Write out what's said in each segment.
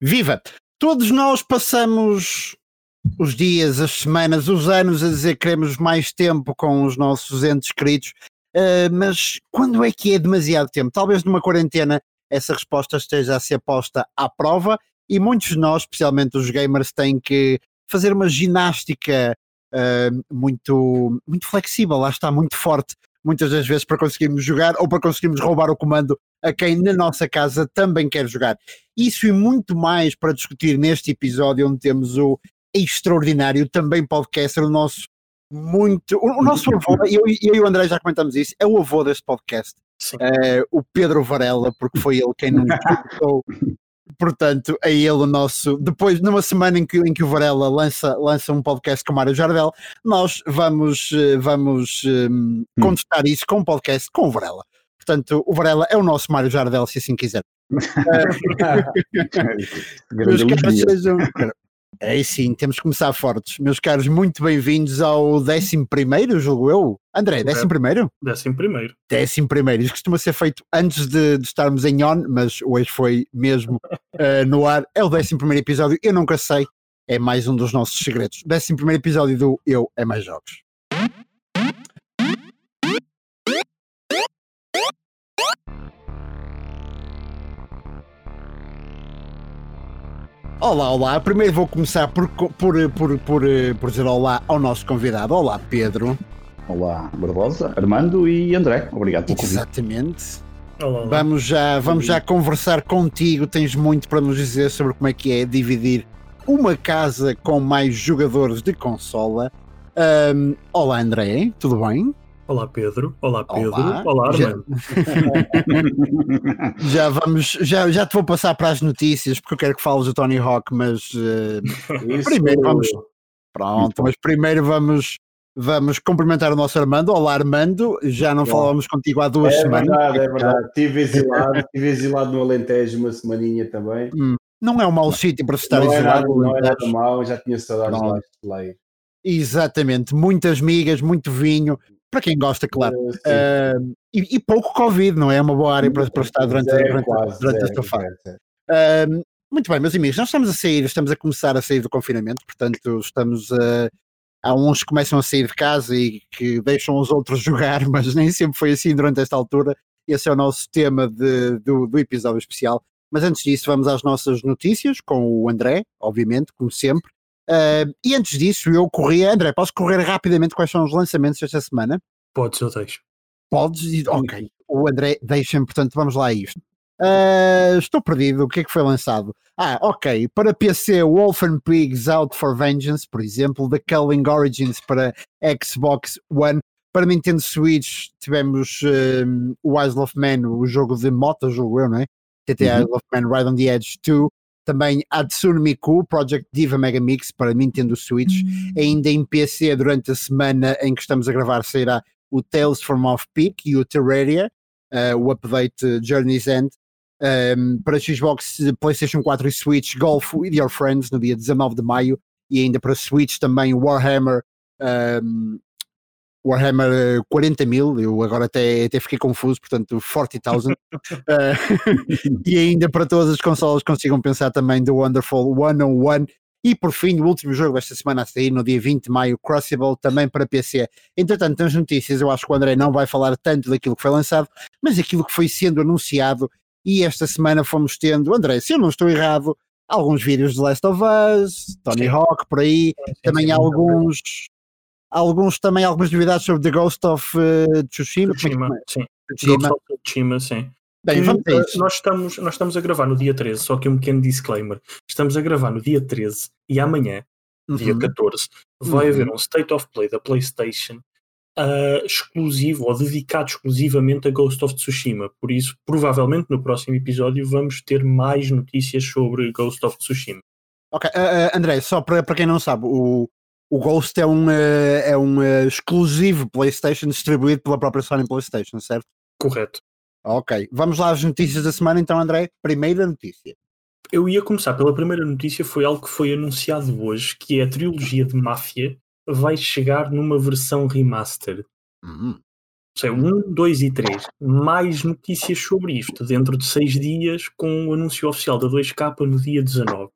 Viva! Todos nós passamos os dias, as semanas, os anos a dizer que queremos mais tempo com os nossos entes queridos, uh, mas quando é que é demasiado tempo? Talvez numa quarentena essa resposta esteja a ser posta à prova e muitos de nós, especialmente os gamers, têm que fazer uma ginástica uh, muito, muito flexível, lá está, muito forte, muitas das vezes para conseguirmos jogar ou para conseguirmos roubar o comando a quem na nossa casa também quer jogar. Isso e muito mais para discutir neste episódio, onde temos o extraordinário também podcaster, o nosso muito. O, o nosso avô, eu, eu e o André já comentamos isso, é o avô deste podcast. Uh, o Pedro Varela, porque foi ele quem nos. Portanto, é ele o nosso. Depois, numa semana em que, em que o Varela lança, lança um podcast com o Mário Jardel, nós vamos, eh, vamos um, hum. contestar isso com um podcast com o Varela. Portanto, o Varela é o nosso Mário Jardel, se assim quiser. Meus caros, sejam. É sim, temos que começar fortes. Meus caros, muito bem-vindos ao 11, julgo eu. André, 11? 11? 11. Isto costuma ser feito antes de, de estarmos em on, mas hoje foi mesmo uh, no ar. É o 11 episódio, eu nunca sei. É mais um dos nossos segredos. 11 episódio do Eu é Mais Jogos. Olá, olá. Primeiro vou começar por, por, por, por, por dizer olá ao nosso convidado. Olá, Pedro. Olá, Barbosa, Armando e André. Obrigado pelo convite. Exatamente. Olá, olá. Vamos já, vamos já conversar contigo. Tens muito para nos dizer sobre como é que é dividir uma casa com mais jogadores de consola. Um, olá, André. Tudo bem? Olá Pedro, olá Pedro, olá, olá já... já vamos, já, já te vou passar para as notícias porque eu quero que fales do Tony Hawk, mas uh, primeiro vamos pronto, mas primeiro vamos vamos cumprimentar o nosso Armando. Olá Armando, já não falávamos contigo há duas é semanas. Verdade, é verdade, estive exilado, estive exilado no Alentejo uma semaninha também. Hum, não é um mau sítio para se estar não exilado. É nada, não é nada mau, já tinha saudades lá de lá. Exatamente, muitas migas, muito vinho para quem gosta, claro. Uh, e, e, pouco Covid, não é? É uma boa área para, para estar durante, é, durante, quase, durante esta fase. Uh, muito bem, meus amigos, nós estamos a sair, estamos a começar a sair do confinamento, portanto, estamos a. Há uns que começam a sair de casa e que deixam os outros jogar, mas nem sempre foi assim durante esta altura. Esse é o nosso tema de, do, do episódio especial. Mas antes disso, vamos às nossas notícias com o André, obviamente, como sempre. Uh, e antes disso, eu corria. André, posso correr rapidamente quais são os lançamentos desta semana? Podes, eu deixo. Podes? Ok. O André deixa-me, portanto, vamos lá a isto. Uh, estou perdido. O que é que foi lançado? Ah, ok. Para PC, Wolfen Pigs Out for Vengeance, por exemplo. The Culling Origins para Xbox One. Para Nintendo Switch, tivemos um, o Isle of Man, o jogo de moto, jogo eu, não é? TT uhum. Isle of Man Ride on the Edge 2 também Hatsune Miku Project Diva Mega Mix para Nintendo Switch, uhum. ainda em PC durante a semana em que estamos a gravar sairá o Tales from Off-Peak e o Terraria, uh, o update Journey's End, um, ehm, para Xbox, PlayStation 4 e Switch, Golf with Your Friends no dia 19 de maio, e ainda para Switch também Warhammer um, ehm, Warhammer 40 eh, mil, eu agora até, até fiquei confuso, portanto 40,000. uh, e ainda para todas as consolas consigam pensar também do Wonderful 101. E por fim, o último jogo desta semana a sair, no dia 20 de maio, Crossable, também para PC. Entretanto, nas notícias, eu acho que o André não vai falar tanto daquilo que foi lançado, mas aquilo que foi sendo anunciado. E esta semana fomos tendo, André, se eu não estou errado, alguns vídeos de Last of Us, Tony. Hawk, por aí, também alguns alguns também algumas novidades sobre The Ghost of uh, Tsushima. Tsushima, sim. Tsushima. Ghost of Tsushima, sim. Bem, vamos uh, nós, estamos, nós estamos a gravar no dia 13, só que um pequeno disclaimer. Estamos a gravar no dia 13 e amanhã, uhum. dia 14, vai uhum. haver um State of Play da PlayStation uh, exclusivo ou dedicado exclusivamente a Ghost of Tsushima. Por isso, provavelmente no próximo episódio vamos ter mais notícias sobre Ghost of Tsushima. Ok, uh, André, só para, para quem não sabe, o, o Ghost é um, eh, é um eh, exclusivo PlayStation distribuído pela própria Sony PlayStation, certo? Correto. Ok, vamos lá às notícias da semana então, André. Primeira notícia. Eu ia começar pela primeira notícia, foi algo que foi anunciado hoje, que é a trilogia de Máfia vai chegar numa versão remaster. Uhum. sei, 1, 2 e 3. Mais notícias sobre isto dentro de 6 dias com o anúncio oficial da 2K no dia 19.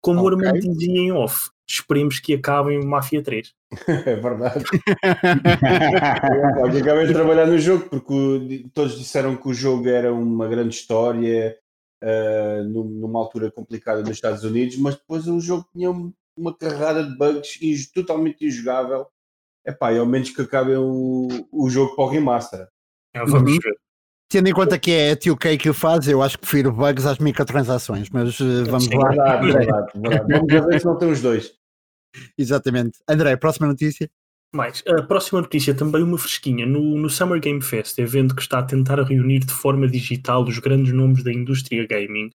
Como okay. o Armando dizia em off, esperemos que acabem o Mafia 3. é verdade. Eu acabei de trabalhar no jogo porque todos disseram que o jogo era uma grande história uh, numa altura complicada nos Estados Unidos, mas depois o jogo tinha uma carrada de bugs totalmente injogável Epá, e ao menos que acabem o, o jogo para o remaster. É, vamos uhum. ver. Tendo em conta que é a 2K que o faz, eu acho que prefiro bugs às microtransações, mas uh, vamos Sim, lá. Verdade, verdade, verdade. Vamos ver se não tem os dois. Exatamente. André, próxima notícia. Mais, a próxima notícia também uma fresquinha. No, no Summer Game Fest, evento que está a tentar reunir de forma digital os grandes nomes da indústria gaming,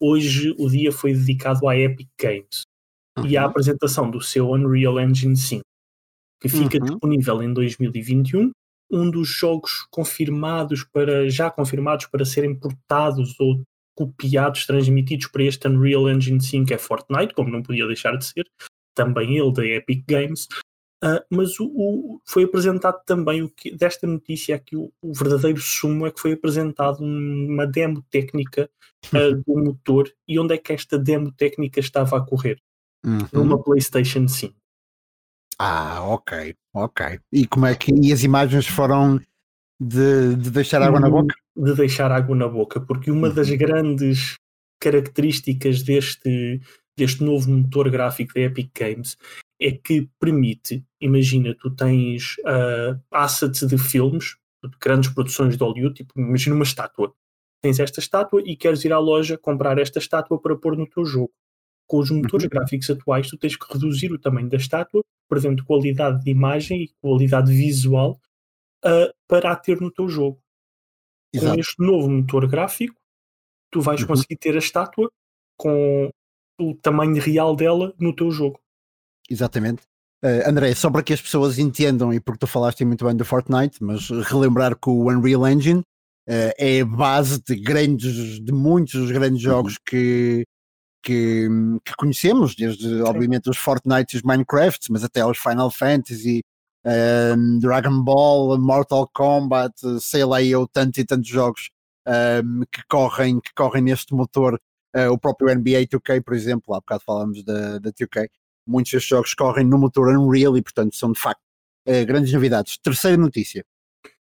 hoje o dia foi dedicado à Epic Games uhum. e à uhum. apresentação do seu Unreal Engine 5 que fica uhum. disponível em 2021. Um dos jogos confirmados para já confirmados para serem portados ou copiados, transmitidos para este Unreal Engine 5 é Fortnite, como não podia deixar de ser, também ele da Epic Games. Uh, mas o, o, foi apresentado também o que desta notícia aqui o, o, verdadeiro sumo é que foi apresentado uma demo técnica uh, do motor e onde é que esta demo técnica estava a correr uhum. numa PlayStation 5 ah, ok, ok. E como é que e as imagens foram de, de deixar água na hum, boca? De deixar água na boca, porque uma das uhum. grandes características deste, deste novo motor gráfico da Epic Games é que permite, imagina, tu tens uh, assets de filmes, de grandes produções de Hollywood, tipo, imagina uma estátua. Tens esta estátua e queres ir à loja comprar esta estátua para pôr no teu jogo. Com os motores uhum. gráficos atuais, tu tens que reduzir o tamanho da estátua portanto, qualidade de imagem e qualidade visual uh, para a ter no teu jogo. Exato. Com este novo motor gráfico, tu vais uhum. conseguir ter a estátua com o tamanho real dela no teu jogo. Exatamente. Uh, André, só para que as pessoas entendam, e porque tu falaste muito bem do Fortnite, mas relembrar que o Unreal Engine uh, é a base de grandes, de muitos dos grandes uhum. jogos que, que, que conhecemos, desde Sim. obviamente os Fortnite e os Minecraft, mas até os Final Fantasy, um, Dragon Ball, Mortal Kombat, sei lá eu, tantos e tantos jogos um, que, correm, que correm neste motor. Uh, o próprio NBA 2K, por exemplo, há bocado falamos da, da 2K, muitos destes jogos correm no motor Unreal e, portanto, são de facto uh, grandes novidades. Terceira notícia.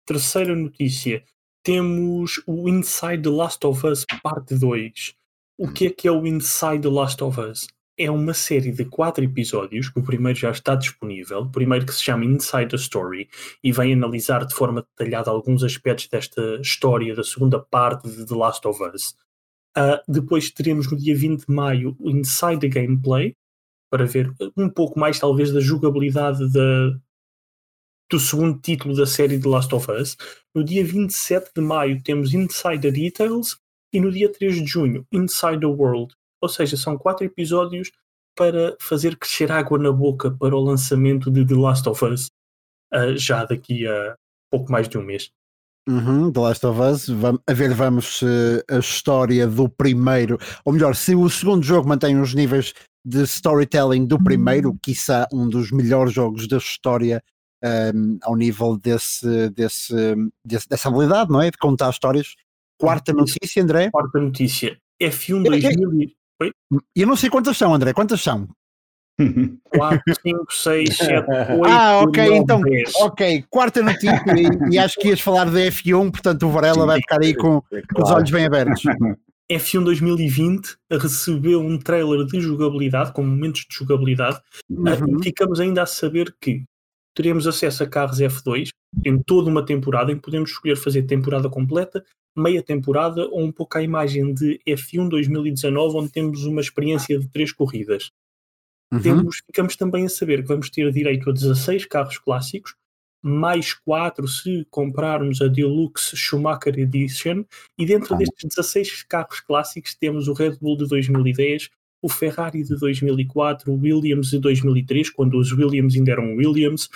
Terceira notícia. Temos o Inside The Last of Us Parte 2 o que é que é o Inside The Last of Us? É uma série de quatro episódios, que o primeiro já está disponível, o primeiro que se chama Inside the Story, e vem analisar de forma detalhada alguns aspectos desta história da segunda parte de The Last of Us. Uh, depois teremos no dia 20 de maio o Inside the Gameplay, para ver um pouco mais talvez da jogabilidade da, do segundo título da série The Last of Us. No dia 27 de maio temos Inside the Details, e no dia 3 de junho, Inside the World. Ou seja, são quatro episódios para fazer crescer água na boca para o lançamento de The Last of Us uh, já daqui a pouco mais de um mês. Uhum, The Last of Us, vamos, a ver, vamos se a história do primeiro, ou melhor, se o segundo jogo mantém os níveis de storytelling do primeiro, quiçá um dos melhores jogos da história um, ao nível desse, desse, desse, dessa habilidade, não é? De contar histórias Quarta notícia, André? Quarta notícia. F1 2000. Oi? Eu não sei quantas são, André. Quantas são? 4, 5, 6, 7, 8. Ah, ok, 9, então, 10. ok, quarta notícia, e, e, acho que ias falar da F1, portanto o Varela vai ficar aí com, é com os olhos bem abertos. F1 2020 recebeu um trailer de jogabilidade, com momentos de jogabilidade, uhum. e ficamos ainda a saber que teremos acesso a carros F2 em toda uma temporada, em que podemos escolher fazer temporada completa, meia temporada ou um pouco à imagem de F1 2019, onde temos uma experiência de três corridas. Uhum. Temos, ficamos também a saber que vamos ter direito a 16 carros clássicos, mais 4 se comprarmos a Deluxe Schumacher Edition, e dentro ah. destes 16 carros clássicos temos o Red Bull de 2010, o Ferrari de 2004, o Williams de 2003, quando os Williams ainda eram Williams,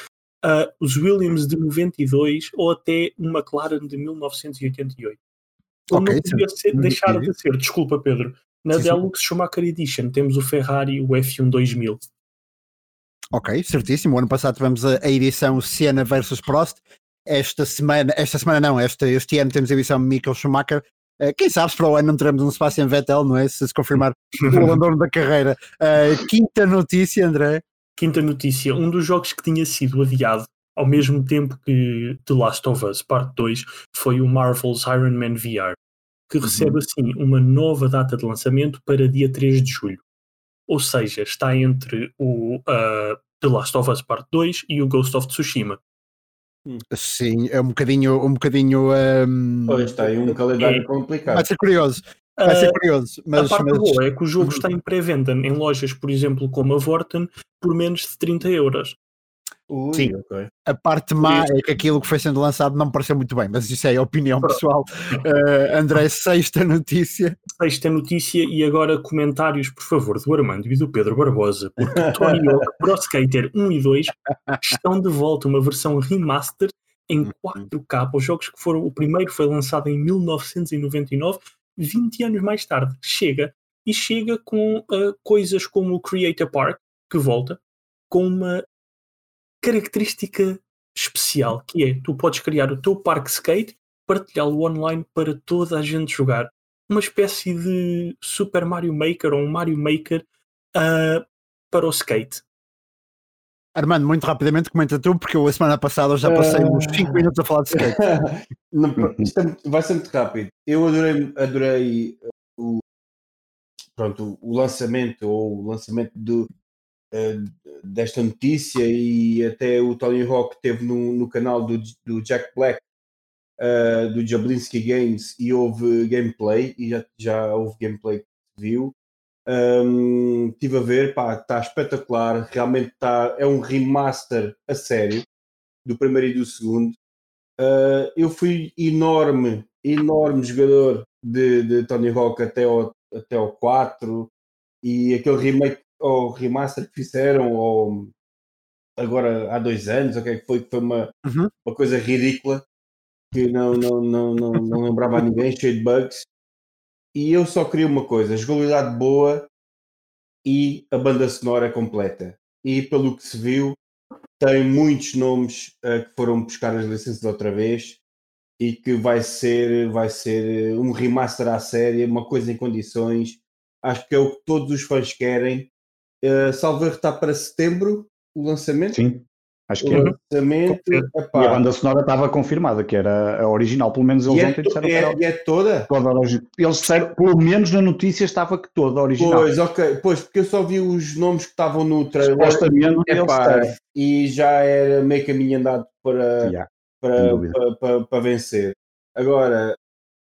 uh, os Williams de 92 ou até o McLaren de 1988. Okay, não podia ser, deixar de ser, desculpa Pedro, na sim, Deluxe sim. Schumacher Edition temos o Ferrari o F1 2000. Ok, certíssimo. O ano passado tivemos a, a edição Siena versus Prost esta semana, esta semana não, esta, este ano temos a edição Michael Schumacher. Uh, quem sabe se para o ano não teremos um espaço em Vettel, não é? Se se confirmar o abandono da carreira. Uh, quinta notícia, André. Quinta notícia: um dos jogos que tinha sido adiado ao mesmo tempo que The Last of Us Parte 2 foi o Marvel's Iron Man VR, que uhum. recebe assim uma nova data de lançamento para dia 3 de julho. Ou seja, está entre o uh, The Last of Us Part 2 e o Ghost of Tsushima. Hum. Sim, é um bocadinho. Um bocadinho um... Pois está aí um calendário é. complicado. Vai ser curioso. Vai ser curioso. Mas, a parte mas... boa é que o jogo está em pré-venda em lojas, por exemplo, como a Vorten, por menos de 30 euros. Ui, Sim, okay. a parte má é que aquilo que foi sendo lançado não me pareceu muito bem, mas isso é a opinião pessoal. Uh, André, sexta notícia. Sexta notícia e agora comentários, por favor, do Armando e do Pedro Barbosa, porque Tony Hawk Pro Skater 1 e 2 estão de volta, uma versão remaster em 4K. Uhum. Os jogos que foram, o primeiro foi lançado em 1999, 20 anos mais tarde, chega e chega com uh, coisas como o Creator Park, que volta, com uma característica especial, que é tu podes criar o teu parque skate, partilhá-lo online para toda a gente jogar. Uma espécie de Super Mario Maker ou um Mario Maker uh, para o skate. Armando, muito rapidamente comenta tu, porque eu a semana passada já passei uh... uns 5 minutos a falar de skate. Não, é, vai ser muito rápido. Eu adorei, adorei o, pronto, o lançamento ou o lançamento do, desta notícia e até o Tony Hawk teve no, no canal do, do Jack Black uh, do Jablinski Games e houve gameplay e já, já houve gameplay que viu. Um, estive a ver, está espetacular realmente tá, é um remaster a sério do primeiro e do segundo. Uh, eu fui enorme enorme jogador de, de Tony Hawk até ao, até ao 4 e aquele remake ou remaster que fizeram, ou agora há dois anos, o que é que foi, que foi uma, uhum. uma coisa ridícula que não, não, não, não, não lembrava a ninguém, cheio de bugs. E eu só queria uma coisa: jogabilidade boa e a banda sonora completa. E pelo que se viu, tem muitos nomes uh, que foram buscar as licenças outra vez e que vai ser, vai ser um remaster à série, uma coisa em condições. Acho que é o que todos os fãs querem Uh, Salver está para setembro o lançamento. Sim, acho que o é. Lançamento, epá. E a banda sonora estava confirmada, que era a original, pelo menos eles é ontem é disseram que era. E é toda? toda eles disseram, pelo menos na notícia estava que toda a original. Pois, ok, pois, porque eu só vi os nomes que estavam no trailer. Supostamente epá, e já era meio caminho andado para, yeah, para, para, para, para vencer. Agora,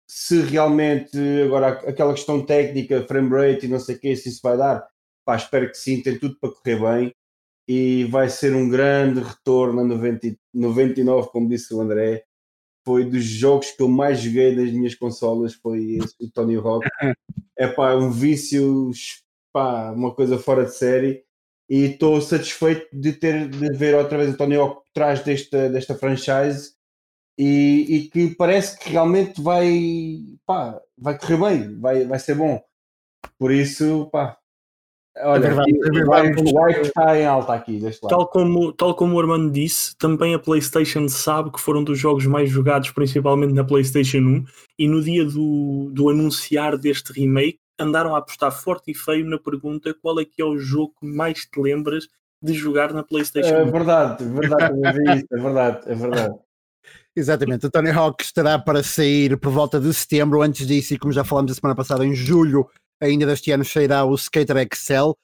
se realmente agora aquela questão técnica, frame rate e não sei o que, se isso vai dar, Pá, espero que sim, tem tudo para correr bem e vai ser um grande retorno a 90, 99, como disse o André. Foi dos jogos que eu mais joguei das minhas consolas, foi esse, o Tony Hawk. É pá, um vício, pá, uma coisa fora de série. E estou satisfeito de ter de ver outra vez o Tony Hawk por trás desta, desta franchise e, e, que parece que realmente vai, pá, vai correr bem, vai, vai ser bom. Por isso, pá, Olha, o White está em alta aqui, deste lado. Tal como, tal como o Armando disse, também a PlayStation sabe que foram dos jogos mais jogados, principalmente na PlayStation 1, e no dia do, do anunciar deste remake, andaram a apostar forte e feio na pergunta qual é que é o jogo que mais te lembras de jogar na PlayStation 1. É verdade, verdade, é verdade, é verdade. Exatamente, o Tony Hawk estará para sair por volta de setembro. Antes disso, e como já falamos a semana passada, em julho ainda deste ano sairá o Skater Excel,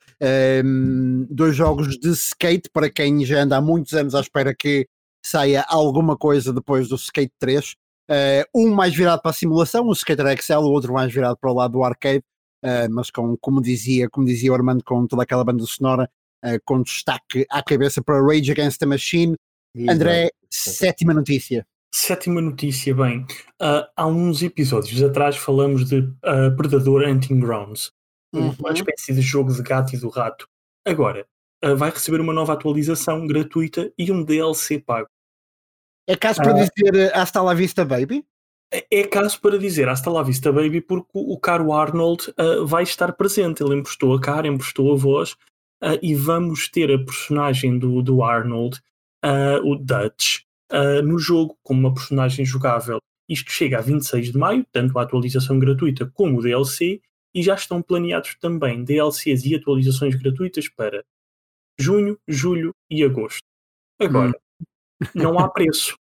um, dois jogos de skate para quem já anda há muitos anos à espera que saia alguma coisa depois do Skate 3. Uh, eh, um mais virado para a simulação, o Skater Excel, o outro mais virado para o lado do arcade, uh, mas com, como dizia, como dizia o Armando, com toda aquela banda sonora, uh, com destaque à cabeça para Rage Against the Machine. Exato. André, sétima notícia. Sétima notícia, bem, uh, há uns episódios atrás falamos de uh, Predador Hunting Grounds, uhum. uma espécie de jogo de gato e do rato. Agora, uh, vai receber uma nova atualização gratuita e um DLC pago. É caso para dizer Hasta la Vista Baby? É, é caso para dizer Hasta la Vista Baby porque o, o caro Arnold vai estar presente. Ele emprestou a cara, emprestou a voz e vamos ter a personagem do, do Arnold, o Dutch, uh, no jogo como uma personagem jogável. Isto chega a 26 de maio, tanto a atualização gratuita como o DLC, e já estão planeados também DLCs e atualizações gratuitas para junho, julho e agosto. Agora, hum. não há preço.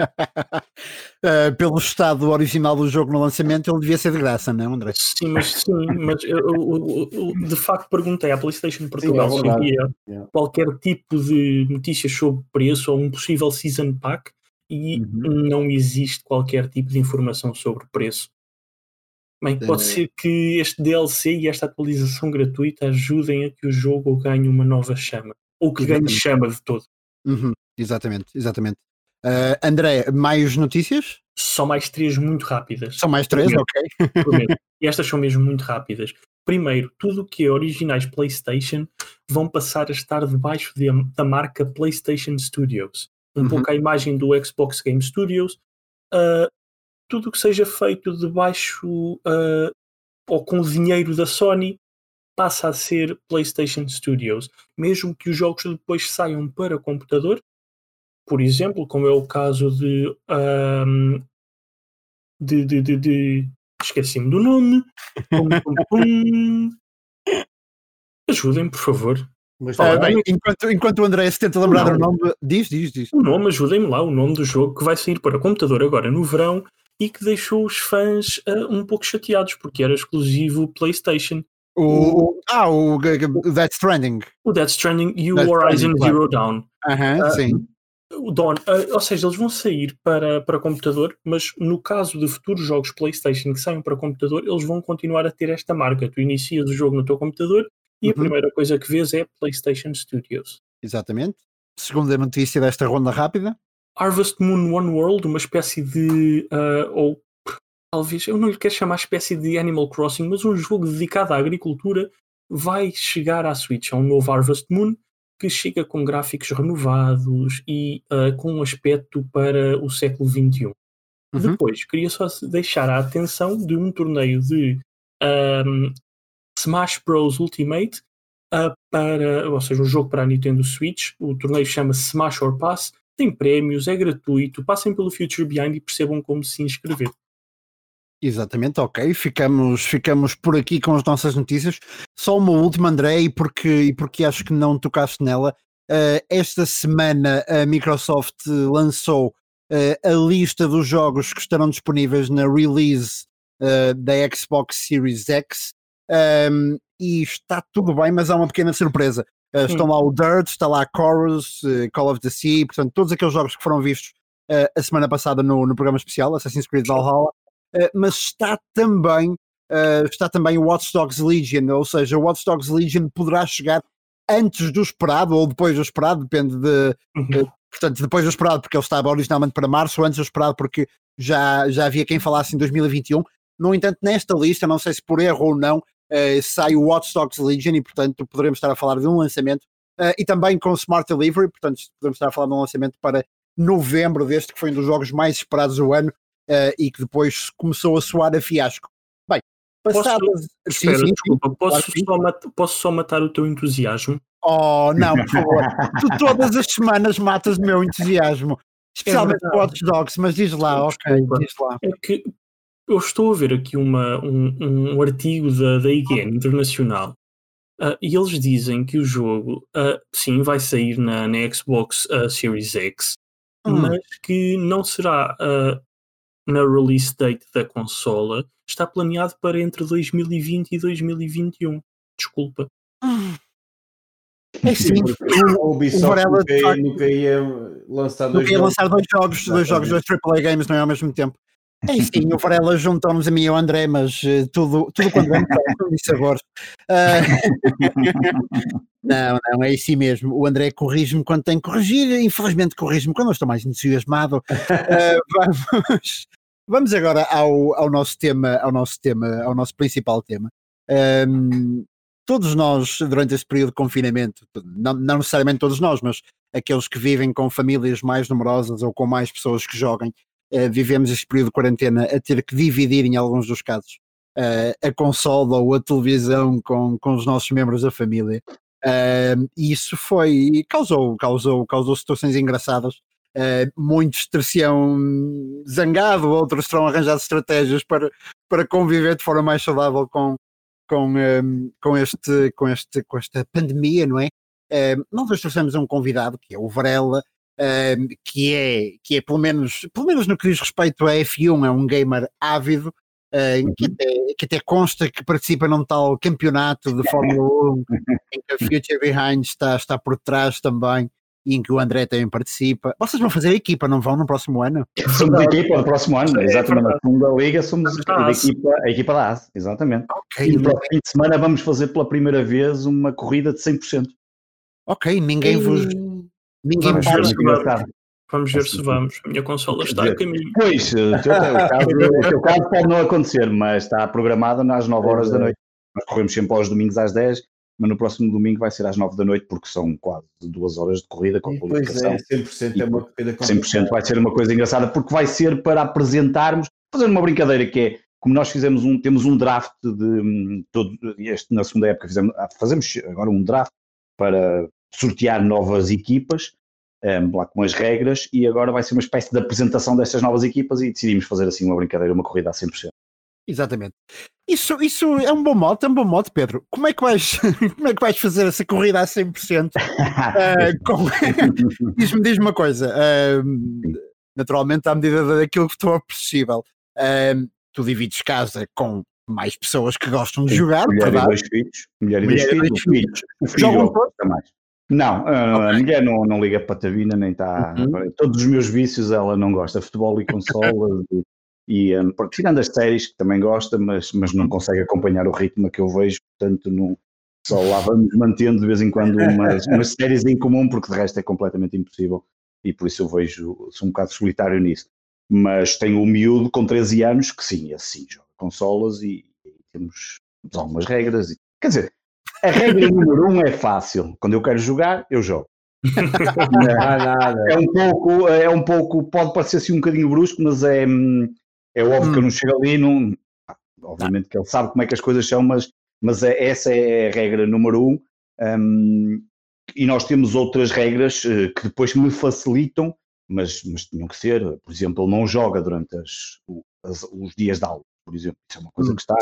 Uh, pelo estado original do jogo no lançamento, ele devia ser de graça, não é, André? Sim, mas sim, mas eu, eu, eu, de facto perguntei à PlayStation Portugal sim, é se havia yeah. qualquer tipo de notícias sobre preço ou um possível season pack e uhum. não existe qualquer tipo de informação sobre preço. Bem, pode é. ser que este DLC e esta atualização gratuita ajudem a que o jogo ganhe uma nova chama. Ou que ganhe chama de todo. Uhum. Exatamente, exatamente. Uh, André, mais notícias? Só mais três muito rápidas. São mais três, ok. e estas são mesmo muito rápidas. Primeiro, tudo o que é originais PlayStation vão passar a estar debaixo de, da marca PlayStation Studios. Um uhum. pouco a imagem do Xbox Game Studios. Uh, tudo o que seja feito debaixo uh, ou com o dinheiro da Sony passa a ser PlayStation Studios. Mesmo que os jogos depois saiam para computador, por exemplo, como é o caso de. Um, de, de, de, de Esqueci-me do nome. Ajudem, por favor. Mas, ah, bem, enquanto, enquanto o André se tenta lembrar o nome, diz, diz, diz. O nome, ajudem-me lá, o nome do jogo que vai sair para computador agora no verão e que deixou os fãs uh, um pouco chateados porque era exclusivo PlayStation. O, ah, o, o Death Stranding. O Death Stranding e o Death Horizon Stranding, Zero Dawn. Uh -huh, uh, sim. O Dawn, uh, ou seja, eles vão sair para, para computador, mas no caso de futuros jogos PlayStation que saiam para computador, eles vão continuar a ter esta marca. Tu inicias o jogo no teu computador e uhum. a primeira coisa que vês é PlayStation Studios. Exatamente. Segunda notícia desta ronda rápida. Harvest Moon One World, uma espécie de. Uh, ou talvez, eu não lhe quero chamar espécie de Animal Crossing, mas um jogo dedicado à agricultura vai chegar à Switch. É um novo Harvest Moon que chega com gráficos renovados e uh, com um aspecto para o século XXI. Uhum. Depois, queria só deixar a atenção de um torneio de um, Smash Bros. Ultimate uh, para, ou seja, um jogo para a Nintendo Switch. O torneio chama-se Smash or Pass tem prémios, é gratuito, passem pelo Future Behind e percebam como se inscrever. Exatamente, ok. Ficamos, ficamos por aqui com as nossas notícias. Só uma última, André, e porque, e porque acho que não tocaste nela. Uh, esta semana a Microsoft lançou uh, a lista dos jogos que estarão disponíveis na release uh, da Xbox Series X. Um, e está tudo bem, mas há uma pequena surpresa. Estão lá o Dirt, está lá Chorus, Call of the Sea, portanto, todos aqueles jogos que foram vistos a semana passada no, no programa especial, Assassin's Creed Valhalla, mas está também, está também o Watch Dogs Legion, ou seja, o Watch Dogs Legion poderá chegar antes do esperado ou depois do esperado, depende de. Uhum. portanto, depois do esperado, porque ele estava originalmente para março, ou antes do esperado, porque já, já havia quem falasse em 2021. No entanto, nesta lista, não sei se por erro ou não, sai o Watch Dogs Legion e, portanto, poderemos estar a falar de um lançamento e também com Smart Delivery, portanto, podemos estar a falar de um lançamento para novembro, deste que foi um dos jogos mais esperados do ano uh, e que depois começou a soar a fiasco. Bem, passadas. Posso, sim, espera, sim, desculpa, sim, posso, claro só matar, posso só matar o teu entusiasmo? Oh, não, por favor. tu todas as semanas matas o meu entusiasmo. Especialmente é Watch Dogs, mas diz lá, ok, diz lá. É que eu estou a ver aqui uma, um, um artigo da, da IGN Internacional uh, e eles dizem que o jogo, uh, sim, vai sair na, na Xbox uh, Series X, hum. mas que não será na release date da consola. Está planeado para entre 2020 e 2021. Desculpa. É sim, o Ubisoft o nunca, nunca ia lançar dois, ia lançar dois jogos, dois jogos, dois AAA games não é ao mesmo tempo. É sim, o Varela juntou-nos a mim e ao André, mas uh, tudo, tudo quando vem com sabor. Uh, não, não, é assim mesmo. O André corrige-me quando tem que corrigir, infelizmente corrige-me quando eu estou mais entusiasmado. Uh, vamos, vamos agora ao, ao nosso tema, ao nosso tema, ao nosso principal tema. Um, todos nós, durante este período de confinamento, não, não necessariamente todos nós, mas aqueles que vivem com famílias mais numerosas ou com mais pessoas que joguem, uh, vivemos este período de quarentena a ter que dividir, em alguns dos casos, uh, a consola ou a televisão com, com os nossos membros da família. Uh, e isso foi, causou, causou, causou situações engraçadas. Uh, muitos ter-se-ão zangado, outros terão arranjado estratégias para, para conviver de forma mais saudável com, com, um, com, este, com, este, com esta pandemia, não é? Uh, nós hoje trouxemos um convidado que é o Varela, uh, que, é, que é pelo menos, pelo menos no que diz respeito a F1, é um gamer ávido, uh, que, até, que, até, consta que participa num tal campeonato de Fórmula 1, em que a Future Behind está, está por trás também e em que o André também participa. Vocês vão fazer a equipa, não vão no próximo ano? Somos a equipa no próximo ano, exatamente. Na segunda liga somos a equipa, a equipa da AS, exatamente. Okay, e no próximo fim de semana vamos fazer pela primeira vez uma corrida de 100%. Ok, ninguém vos. Ninguém vamos ver, se vamos. vamos ver se vamos. A minha consola está a caminho. Pois, o teu, caso, o teu caso pode não acontecer, mas está programada às 9 horas da noite. Nós corremos sempre aos domingos às 10 mas no próximo domingo vai ser às 9 da noite, porque são quase duas horas de corrida com a publicação. Pois é, 100% é uma corrida 100% vai ser uma coisa engraçada, porque vai ser para apresentarmos, fazer uma brincadeira que é, como nós fizemos um, temos um draft de hum, todo, este, na segunda época fizemos, ah, fazemos agora um draft para sortear novas equipas, um, lá com as regras, e agora vai ser uma espécie de apresentação destas novas equipas e decidimos fazer assim uma brincadeira, uma corrida a 100%. Exatamente. Isso, isso é um bom mote, é um bom mote, Pedro. Como é que vais, como é que vais fazer essa corrida a 100%? uh, com... Diz-me diz uma coisa, uh, naturalmente à medida daquilo que for possível, uh, tu divides casa com mais pessoas que gostam de jogar, mulher verdade? e dois filhos, mulher e dois filhos, filhos. O filho Jogam todos? mais. Não, okay. a mulher não, não liga para a tabina, nem está. Uhum. Todos os meus vícios ela não gosta. Futebol e consolas, e um, tirando as séries que também gosta, mas, mas não consegue acompanhar o ritmo que eu vejo, portanto não, só lá vamos mantendo de vez em quando umas, umas séries em comum, porque de resto é completamente impossível e por isso eu vejo, sou um bocado solitário nisso. Mas tenho um miúdo com 13 anos que sim, assim, joga consolas e, e temos algumas regras. E, quer dizer, a regra número um é fácil. Quando eu quero jogar, eu jogo. não, é um pouco, é um pouco, pode parecer assim um bocadinho brusco, mas é, hum, é óbvio hum. que eu não hum. chego ali, não, obviamente que ele sabe como é que as coisas são, mas, mas é, essa é a regra número um. um e nós temos outras regras uh, que depois me facilitam, mas, mas tinham que ser. Por exemplo, ele não joga durante as, as, os dias de aula, por exemplo. Isso é uma coisa hum. que está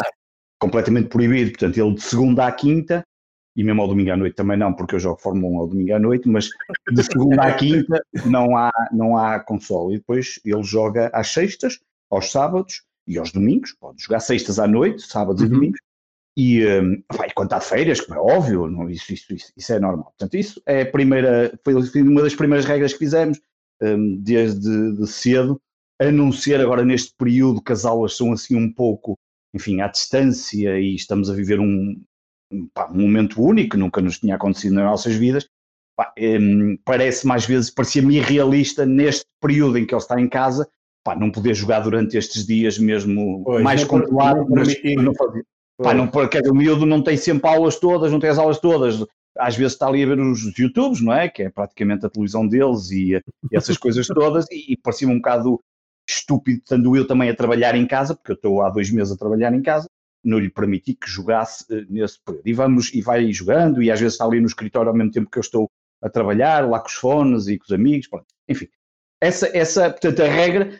completamente proibido. Portanto, ele de segunda à quinta, e mesmo ao domingo à noite também não, porque eu jogo Fórmula 1 ao domingo à noite, mas de segunda à quinta não há, não há console. E depois ele joga às sextas, aos sábados e aos domingos, pode jogar sextas à noite, sábados uhum. e domingos, e um, vai contar férias, como é óbvio, não, isso, isso, isso, isso, é normal. Portanto, isso é a primeira, foi uma das primeiras regras que fizemos um, desde de cedo, a não ser agora neste período que as aulas são assim um pouco, enfim, à distância e estamos a viver um, um, pá, um momento único, nunca nos tinha acontecido nas nossas vidas, pá, um, parece mais vezes, parecia-me irrealista neste período em que ele está em casa, pá, não poder jogar durante estes dias mesmo pois, mais não, controlado, não, mas não fazia. Pá, não, quer dizer, o miúdo não tem sempre aulas todas, não tem as aulas todas. Às vezes está ali a ver os YouTubes, não é? Que é praticamente a televisão deles e, e essas coisas todas, e, e parecia um bocado estúpido, estando eu também a trabalhar em casa, porque eu estou há dois meses a trabalhar em casa, não lhe permiti que jogasse uh, nesse período. E vamos, e vai jogando, e às vezes está ali no escritório ao mesmo tempo que eu estou a trabalhar, lá com os fones e com os amigos, pronto. enfim. Essa, essa, portanto, a regra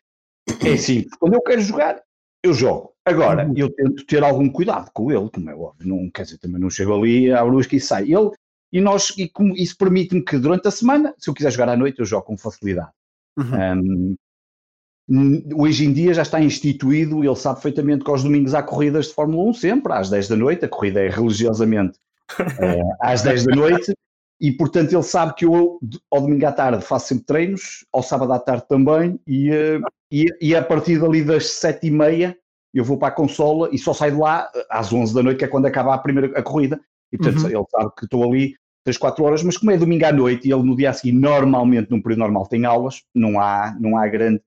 é assim, quando eu quero jogar, eu jogo. Agora, uhum. eu tento ter algum cuidado com ele, como é óbvio, não, quer dizer, também não chego ali à brusca e sai. Ele, e, nós, e como, isso permite-me que durante a semana, se eu quiser jogar à noite, eu jogo com facilidade. Uhum. Um, hoje em dia já está instituído, ele sabe perfeitamente que aos domingos há corridas de Fórmula 1 sempre, às 10 da noite, a corrida é religiosamente é, às 10 da noite, e portanto ele sabe que eu ao domingo à tarde faço sempre treinos, ao sábado à tarde também, e, eh, e, e a partir dali das sete e meia eu vou para a consola e só saio de lá eh, às 11 da noite, que é quando acaba a primeira a corrida, e portanto uhum. ele sabe que estou ali 3, 4 horas, mas como é domingo à noite e ele no dia a seguir normalmente, num período normal, tem aulas, não há, não há grande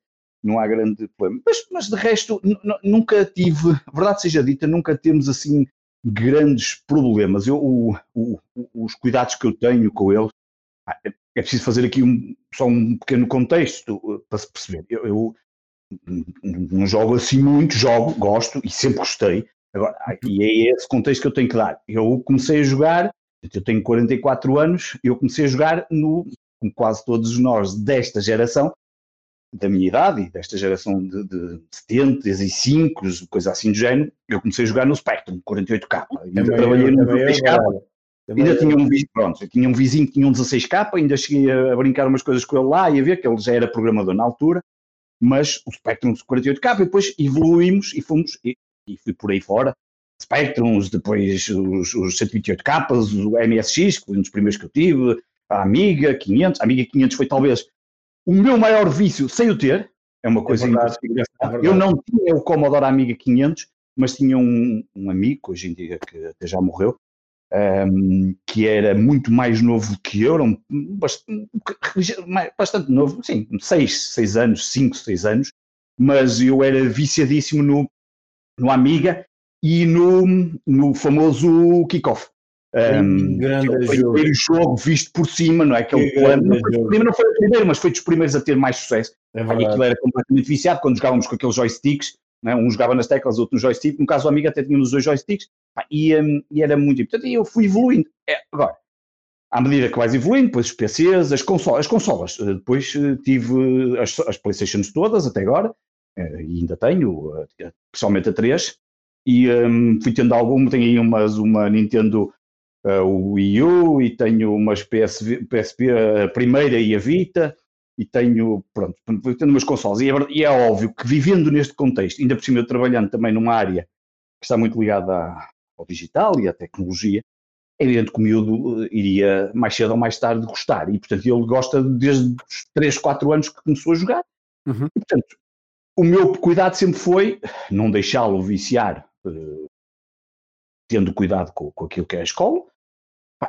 não há grande problema. Mas, mas de resto, nunca tive, verdade seja dita, nunca temos assim grandes problemas. Eu, o, o, os cuidados que eu tenho com ele, ah, é, é preciso fazer aqui um, só um pequeno contexto uh, para se perceber. Eu, eu, não jogo assim muito, jogo, gosto e sempre gostei. Agora, e é esse contexto que eu tenho que dar. Eu comecei a jogar, eu tenho 44 anos, eu comecei a jogar no, como quase todos nós desta geração, da minha idade desta geração de, de 70 e 5, coisa assim do género, eu comecei a jogar no Spectrum, 48K. Ainda também trabalhei no 16K. Ainda tinha um, vizinho, pronto, tinha um vizinho que tinha um 16K, ainda cheguei a, brincar umas coisas com ele lá e a ver que ele já era programador na altura, mas o Spectrum 48K, e depois evoluímos e fomos, e, e fui por aí fora, Spectrums, depois os, os 128K, o MSX, que foi um dos primeiros que eu tive, a Amiga 500, a Amiga 500 foi talvez o meu maior vício sem o ter, é uma é coisa é verdade, é Eu não tinha o Commodore Amiga 500, mas tinha um, um amigo, hoje em dia que até já morreu, um, que era muito mais novo que eu, um, bastante, bastante, novo, sim, 6, 6 anos, 5, 6 anos, mas eu era viciadíssimo no, no Amiga e no, no famoso kickoff. Um, grande foi jogo. o primeiro jogo visto por cima, não é? Aquele plano. Não foi, primeiro, não foi o primeiro, mas foi dos primeiros a ter mais sucesso. É aquilo era completamente viciado quando jogávamos com aqueles joysticks. Né? Um jogava nas teclas, outro no joystick. No caso, o amigo até tinha os dois joysticks. E, um, e, era muito. Portanto, eu fui evoluindo. É, agora, à medida que vais evoluindo, depois os PCs, as consolas, as consolas. Eh, depois eh, tive as, as Playstations todas até agora, eh, e ainda tenho, pessoalmente a 3, e um, fui tendo alguma, tenho aí umas, uma Nintendo uh, Wii U e tenho umas PSV, PSP, a primeira e a Vita, e tenho, pronto, tendo umas consoles. E é, e é, óbvio que vivendo neste contexto, ainda por cima eu trabalhando também numa área que está muito ligada ao digital e à tecnologia, é evidente que o miúdo eh, iria mais cedo ou mais tarde gostar. E, portanto, ele gosta desde os 3, 4 anos que começou a jogar. Uhum. E, portanto, o meu cuidado sempre foi não deixá-lo viciar, uh, tendo cuidado com, com aquilo que é a escola,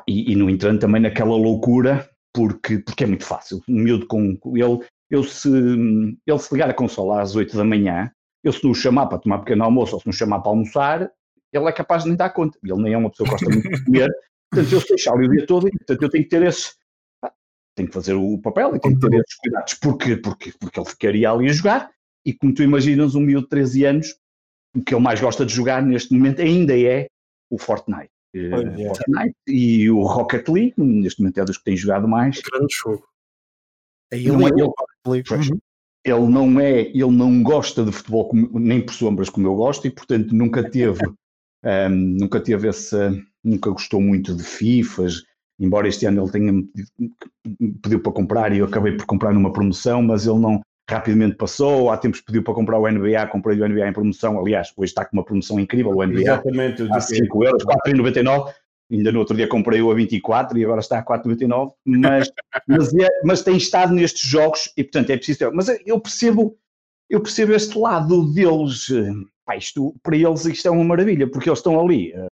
e, e, no entanto, também naquela loucura, porque, porque é muito fácil. Um miúdo com. Ele, eu se, ele se ligar a consola às 8 da manhã, eu se não o chamar para tomar pequeno almoço ou se não o chamar para almoçar, ele é capaz de nem dar conta. Ele nem é uma pessoa que gosta muito de comer, portanto, eu deixar o dia todo, portanto, eu tenho que ter esse. Tenho que fazer o papel e tenho que ter esses cuidados. Porquê? Porque, porque ele ficaria ali a jogar e como tu imaginas, um miúdo de 13 anos, o que ele mais gosta de jogar neste momento ainda é o Fortnite. Uh, Fortnite e o Rocket League, neste momento é dos que tem jogado mais. Grande jogo. Ele, não é, ele, uhum. ele, não é, ele não gosta de futebol como, nem por sombras como eu gosto e portanto nunca teve, um, nunca teve essa, nunca gostou muito de FIFAs, embora este ano ele tenha pediu para comprar e eu acabei por comprar numa promoção, mas ele não, rapidamente passou, há tempos pediu para comprar o NBA, comprei o NBA em promoção, aliás, hoje está com uma promoção incrível o NBA, Exatamente, a 5 euros, 4,99, ainda no outro dia comprei o a 24 e agora está a 4,99, mas, mas, é, mas tem estado nestes jogos e portanto é preciso ter, mas eu percebo, eu percebo este lado deles, pá, isto, para eles isto é uma maravilha, porque eles estão ali uh,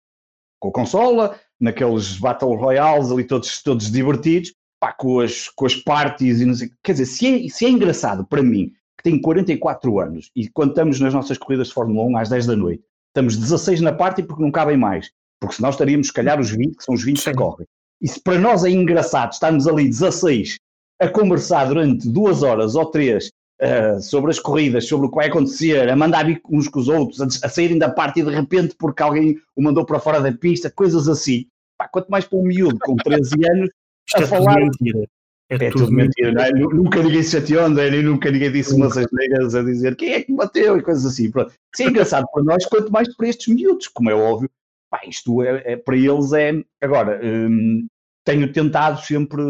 com a consola, naqueles Battle Royales ali todos, todos divertidos, pá, com, as, com as parties e não sei. Quer dizer, se é, se é engraçado para mim, que tenho 44 anos, e quando estamos nas nossas corridas de Fórmula 1 às 10 da noite, estamos 16 na parte porque não cabem mais, porque senão estaríamos, se calhar, os 20, que são os 20 Sim. que correm. E se para nós é engraçado estarmos ali 16 a conversar durante duas horas ou três uh, sobre as corridas, sobre o que vai acontecer, a mandar uns com os outros, a, a, saírem da parte e de repente porque alguém o mandou para fora da pista, coisas assim. Pá, quanto mais para um miúdo com 13 anos isto a é falar. Tudo mentira. É, é tudo, tudo mentira, mentira. Não é? Nunca ninguém se chateou, André, nem nunca ninguém disse umas asneiras a dizer quem é que bateu e coisas assim. Pronto. Isso é engraçado para nós, quanto mais para estes miúdos, como é óbvio. Pá, isto é, é para eles é. Agora, hum, tenho tentado sempre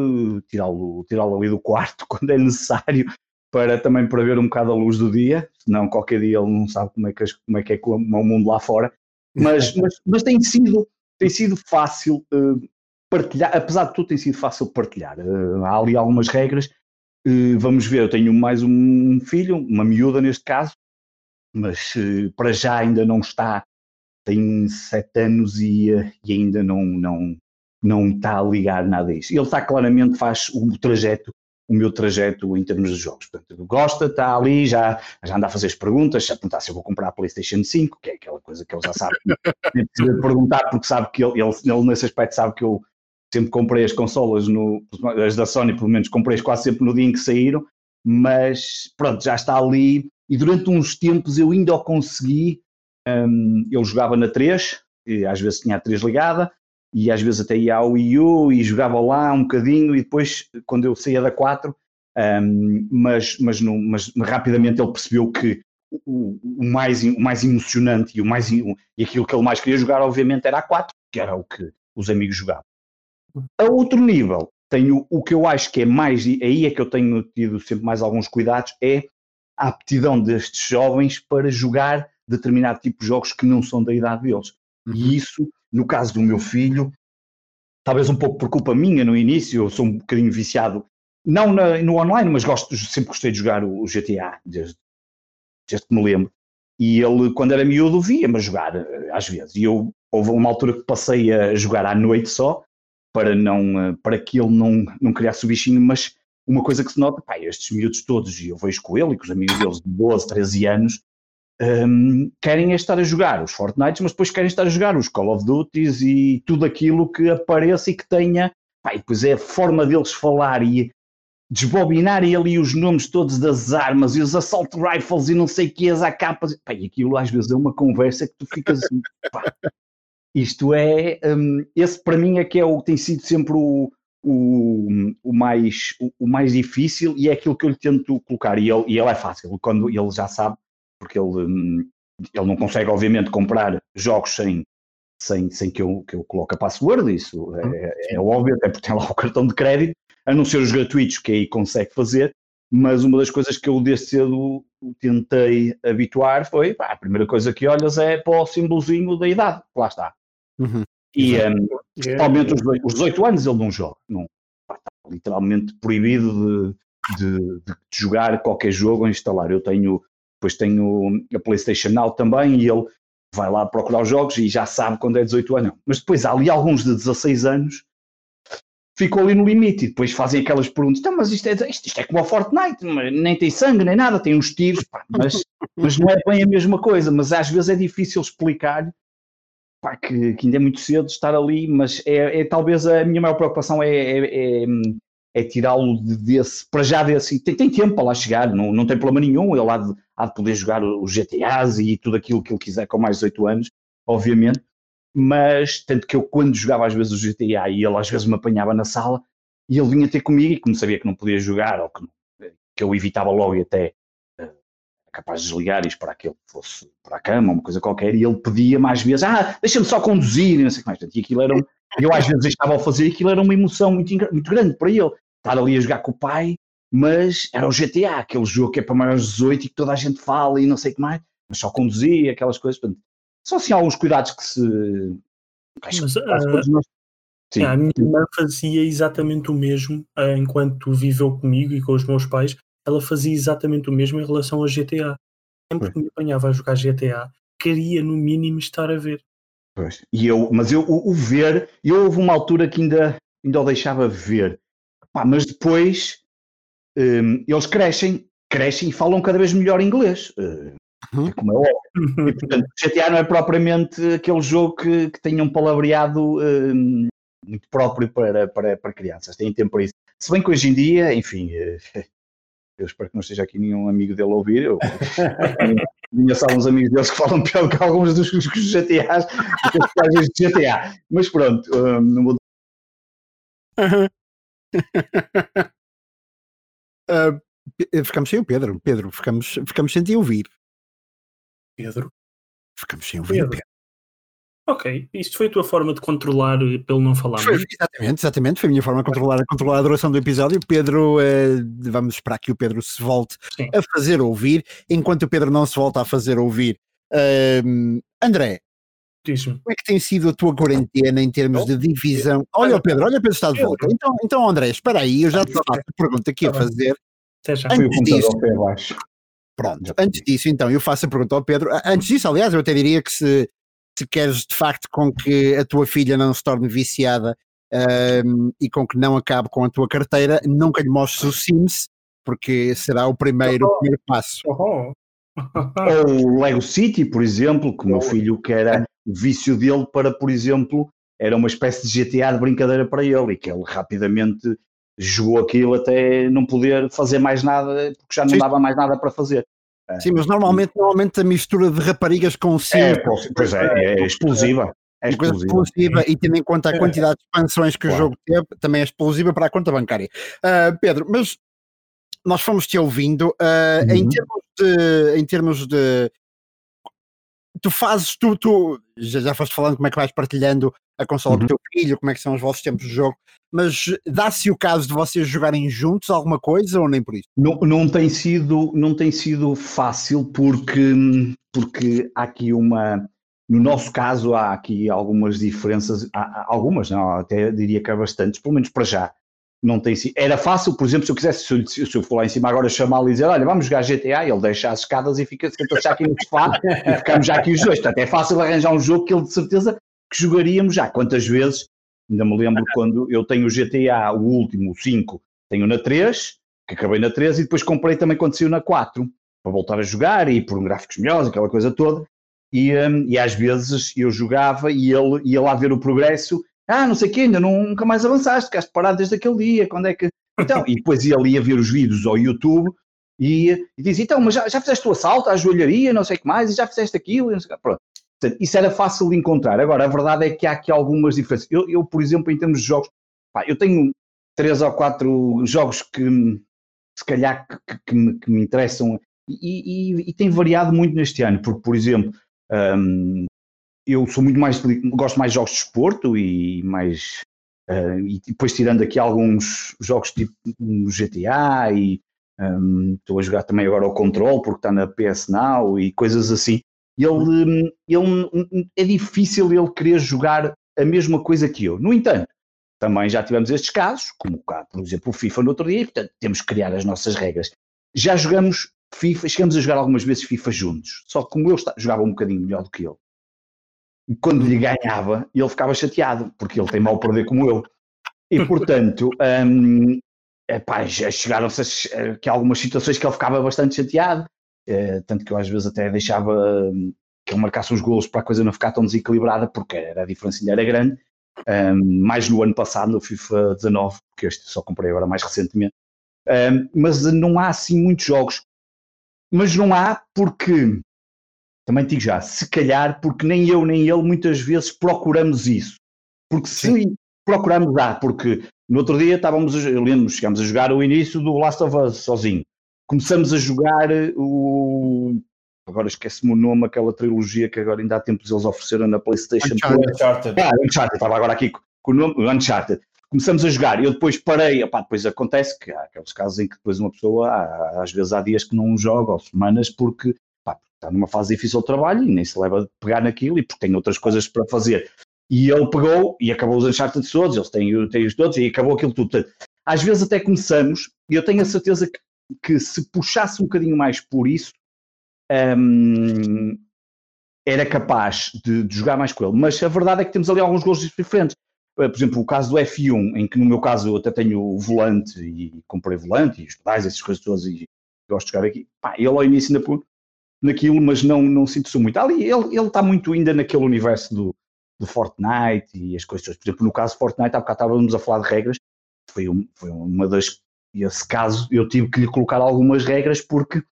tirá-lo tirá ali do quarto quando é necessário, para também para ver um bocado a luz do dia, senão qualquer dia ele não sabe como é que, como é, que é o mundo lá fora. Mas, mas, mas tem sido tem sido fácil uh, partilhar, apesar de tudo tem sido fácil partilhar. Uh, há ali algumas regras. Uh, vamos ver, eu tenho mais um filho, uma miúda neste caso, mas uh, para já ainda não está, tem sete anos e, e, ainda não, não, não está a ligar nada a isso. Ele está claramente, faz o trajeto, o meu trajeto em termos de jogos. Portanto, gosta, está ali, já, já anda a fazer as perguntas, já perguntar se eu vou comprar a PlayStation 5, que é aquela coisa que ele já sabe. Nem precisa perguntar porque sabe que ele, ele, ele, nesse aspecto sabe que eu sempre comprei as consolas, no, as da Sony pelo menos comprei quase sempre no dia em que saíram, mas pronto, já está ali e durante uns tempos eu ainda o consegui, um, eu jogava na 3, e às vezes tinha a 3 ligada, e às vezes até ia ao Wii U e jogava lá um bocadinho e depois, quando eu saía da 4, um, mas, mas, no, mas rapidamente ele percebeu que o, o, mais, o mais emocionante e, o mais, e aquilo que ele mais queria jogar, obviamente, era a 4, que era o que os amigos jogavam. A outro nível, tenho o que eu acho que é mais, aí é que eu tenho tido sempre mais alguns cuidados, é a aptidão destes jovens para jogar determinado tipo de jogos que não são da idade deles. Uhum. E isso, no caso do meu filho, talvez um pouco por culpa minha no início, eu sou um bocadinho viciado, não na, no online, mas gosto, sempre gostei de jogar o, GTA, desde, desde que me lembro. E ele, quando era miúdo, via-me jogar, eh, às vezes. E eu, houve uma altura que passei a jogar à noite só, para, não, eh, para que ele não, não criasse o bichinho, mas uma coisa que se nota, pá, estes miúdos todos, e eu vejo com ele e com os amigos deles de 12, 13 anos, um, querem estar a jogar os Fortnite, mas depois querem estar a jogar os Call of Duties e tudo aquilo que apareça e que tenha. Pá, e depois é a forma deles falar e desbobinarem ali os nomes todos das armas e os assault rifles e não sei que, as AKs. Pá, e aquilo às vezes é uma conversa que tu ficas assim. Pá, isto é. Um, esse para mim é que é o tem sido sempre o. O, o, mais, o, o mais difícil e é aquilo que eu lhe tento colocar e ele, e ele é fácil, quando ele já sabe porque ele, hum, ele não consegue, obviamente, comprar jogos sem, sem, sem que, eu, que eu coloque a password, isso é, é, é óbvio, até porque tem lá o cartão de crédito, a não ser os gratuitos que aí consegue fazer, mas uma das coisas que eu desde cedo tentei habituar foi, pá, a primeira coisa que olhas é para o símbolozinho da idade, lá está. Uhum. E um, principalmente os, os 18 anos ele não joga, não, está literalmente proibido de, de, de, jogar qualquer jogo ou instalar. Eu tenho depois tenho a PlayStation Now também e ele vai lá procurar os jogos e já sabe quando é 18 anos. Mas depois há ali alguns de 16 anos ficou ali no limite e depois fazem aquelas perguntas, então, mas isto é, isto, isto é como a Fortnite, nem tem sangue nem nada, tem uns tiros, pá, mas, mas não é bem a mesma coisa, mas às vezes é difícil explicar pá, que, que ainda é muito cedo estar ali, mas é, é talvez a minha maior preocupação é, é, é é tirá-lo desse, para já desse, tem, tem tempo para lá chegar, não, não tem problema nenhum, ele há de, há de poder jogar os GTAs e tudo aquilo que ele quiser com mais de 18 anos, obviamente, mas tanto que eu quando jogava às vezes o GTA e ele às vezes me apanhava na sala e ele vinha ter comigo e como sabia que não podia jogar ou que, que eu evitava logo e até capaz de desligar e esperar que ele fosse para a cama, uma coisa qualquer, e ele pedia mais vezes, ah, deixa-me só conduzir e não sei o que mais, e aquilo era um, eu às vezes estava a fazer aquilo, era uma emoção muito, muito grande para ele. Estar ali a jogar com o pai, mas era o GTA, aquele jogo que é para maiores de 18 e que toda a gente fala e não sei o que mais, mas só conduzia, aquelas coisas. Portanto, são assim alguns cuidados que se. Acho mas, que uh, Sim. A minha irmã fazia exatamente o mesmo uh, enquanto viveu comigo e com os meus pais. Ela fazia exatamente o mesmo em relação ao GTA. Sempre que me apanhava a jogar GTA, queria no mínimo estar a ver. Pois. E eu, mas eu, o, o ver, eu houve uma altura que ainda, ainda o deixava ver. Pá, mas depois um, eles crescem, crescem e falam cada vez melhor inglês. Uh, uhum. Como é óbvio. E, portanto, GTA não é propriamente aquele jogo que, que tenha um palavreado um, muito próprio para, para, para crianças. Tem tempo para isso. Se bem que hoje em dia, enfim, uh, eu espero que não esteja aqui nenhum amigo dele a ouvir. Eu, Conheço alguns amigos deles que falam pior que alguns dos, dos GTAs, dos de GTA. Mas pronto, um, não vou. uh, ficamos sem o Pedro. Pedro, ficamos, ficamos sem te ouvir. Pedro? Ficamos sem ouvir. Pedro. Ok, isto foi a tua forma de controlar eh, pelo não falar foi, Exatamente, exatamente, foi a minha forma de controlar, controlar a duração do episódio. Pedro, eh, vamos esperar que o Pedro se volte Sim. a fazer ouvir. Enquanto o Pedro não se volta a fazer ouvir, eh, André, como é que tem sido a tua quarentena em termos de divisão? Olha o Pedro, olha o Pedro está de volta. Então, então André, espera aí, eu já te faço a pergunta aqui a fazer. Antes disso, pronto, antes disso, então, eu faço a pergunta ao Pedro. Antes disso, aliás, eu até diria que se se queres de facto com que a tua filha não se torne viciada um, e com que não acabe com a tua carteira, nunca lhe mostres o Sims, porque será o primeiro, oh. primeiro passo. Oh. Ou o Lego City, por exemplo, que o meu filho que era o vício dele para, por exemplo, era uma espécie de GTA de brincadeira para ele e que ele rapidamente jogou aquilo até não poder fazer mais nada porque já não Sim. dava mais nada para fazer. Sim, mas normalmente, normalmente a mistura de raparigas com sim. É, pois é, é explosiva. É coisa explosiva e tendo em conta a quantidade de expansões que claro. o jogo teve, também é explosiva para a conta bancária. Uh, Pedro, mas nós fomos te ouvindo uh, uhum. em, termos de, em termos de tu fazes, tu, tu já, já foste falando como é que vais partilhando a consola uhum. com o teu filho, como é que são os vossos tempos de jogo, mas dá-se o caso de vocês jogarem juntos alguma coisa ou nem por isso? Não, não, tem, sido, não tem sido fácil porque, porque há aqui uma. No nosso caso, há aqui algumas diferenças, há, algumas, não, até diria que há bastantes, pelo menos para já não tem. Era fácil, por exemplo, se eu quisesse, se eu, se eu for lá em cima agora chamá-lo e dizer, olha, vamos jogar GTA, ele deixa as escadas e fica senta já aqui no sofá e ficamos já aqui os dois. Portanto, é fácil arranjar um jogo que ele de certeza que jogaríamos já. Quantas vezes, ainda me lembro quando eu tenho o GTA, o último, o 5, tenho na 3, que acabei na 3 e depois comprei também quando saiu na 4, para voltar a jogar e por um gráficos melhores, aquela coisa toda. E, um, e às vezes eu jogava e ele ia lá ver o progresso ah, não sei o quê, ainda nunca mais avançaste, ficaste parado desde aquele dia, quando é que. Então, e depois ia ali a ver os vídeos ao YouTube e, e dizia, então, mas já, já fizeste o assalto à joelharia, não sei o que mais, e já fizeste aquilo, e Pronto. Portanto, isso era fácil de encontrar. Agora, a verdade é que há aqui algumas diferenças. Eu, eu por exemplo, em termos de jogos, pá, eu tenho três ou quatro jogos que se calhar que, que, me, que me, interessam e, e, e, tem variado muito neste ano, porque, por exemplo, um, eu sou muito mais gosto mais de jogos de esporto e mais uh, e depois tirando aqui alguns jogos tipo GTA e um, estou a jogar também agora o Control porque está na PS Now e coisas assim. Ele, ele é difícil ele querer jogar a mesma coisa que eu. No entanto, também já tivemos estes casos, como por exemplo o FIFA no outro dia, e portanto temos que criar as nossas regras. Já jogamos FIFA, chegamos a jogar algumas vezes FIFA juntos, só que como eu jogava um bocadinho melhor do que ele, quando lhe ganhava, ele ficava chateado, porque ele tem mal perder como eu. E portanto, um, chegaram-se que algumas situações que ele ficava bastante chateado, uh, tanto que eu às vezes até deixava um, que ele marcasse uns golos para a coisa não ficar tão desequilibrada, porque era, a diferença ainda era grande. Um, mais no ano passado, no FIFA 19, porque este só comprei agora mais recentemente. Um, mas não há assim muitos jogos. Mas não há porque também digo já, se calhar, porque nem eu nem ele muitas vezes procuramos isso. Porque se Sim. procuramos, ah, porque no outro dia estávamos, eu lembro, chegámos a jogar o início do Last of Us sozinho. Começamos a jogar o. Agora esquece-me o nome, aquela trilogia que agora ainda há tempos eles ofereceram na PlayStation. Uncharted. Uncharted. Ah, Uncharted, estava agora aqui com o nome, Uncharted. Começamos a jogar, eu depois parei, opá, depois acontece que há aqueles casos em que depois uma pessoa, às vezes há dias que não joga, ou semanas, porque está numa fase difícil de trabalho e nem se leva a pegar naquilo e porque tem outras coisas para fazer. E ele pegou e acabou os Uncharted todos, eles têm, têm os todos e acabou aquilo tudo. Às vezes até começamos, e eu tenho a certeza que, que se puxasse um bocadinho mais por isso, hum, era capaz de, de, jogar mais com ele. Mas a verdade é que temos ali alguns gostos diferentes. Eh, por exemplo, o caso do F1, em que no meu caso eu até tenho o volante e comprei volante e pedais, essas coisas todas, e gosto de jogar aqui. Pá, ele ao início ainda por naquilo, mas não, não sinto-se muito. Ali ele, ele está muito ainda naquele universo do, do Fortnite e as coisas. Por exemplo, no caso Fortnite, há bocado estávamos a falar de regras, foi, um, foi uma das. Esse caso eu tive que lhe colocar algumas regras porque,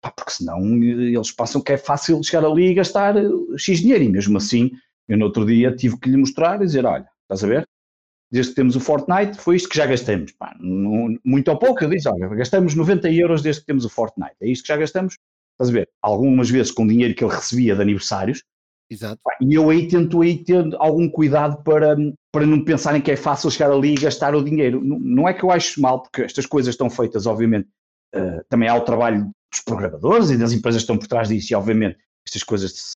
pá, porque senão eles passam que é fácil chegar ali e gastar eh, X dinheiro. E mesmo assim, eu no outro dia tive que lhe mostrar e dizer: olha, estás a ver? Desde que temos o Fortnite, foi isto que já gastamos. Pá, muito ou pouco, eu disse: olha, gastamos 90 euros desde que temos o Fortnite. É isto que já gastamos, Estás a ver? Algumas vezes com dinheiro que ele recebia de aniversários. Exato. E eu aí tento aí ter algum cuidado para, para não pensarem que é fácil chegar ali e gastar o dinheiro. Não, não é que eu acho mal, porque estas coisas estão feitas, obviamente, uh, também há o trabalho dos programadores e das empresas que estão por trás disso, e obviamente estas coisas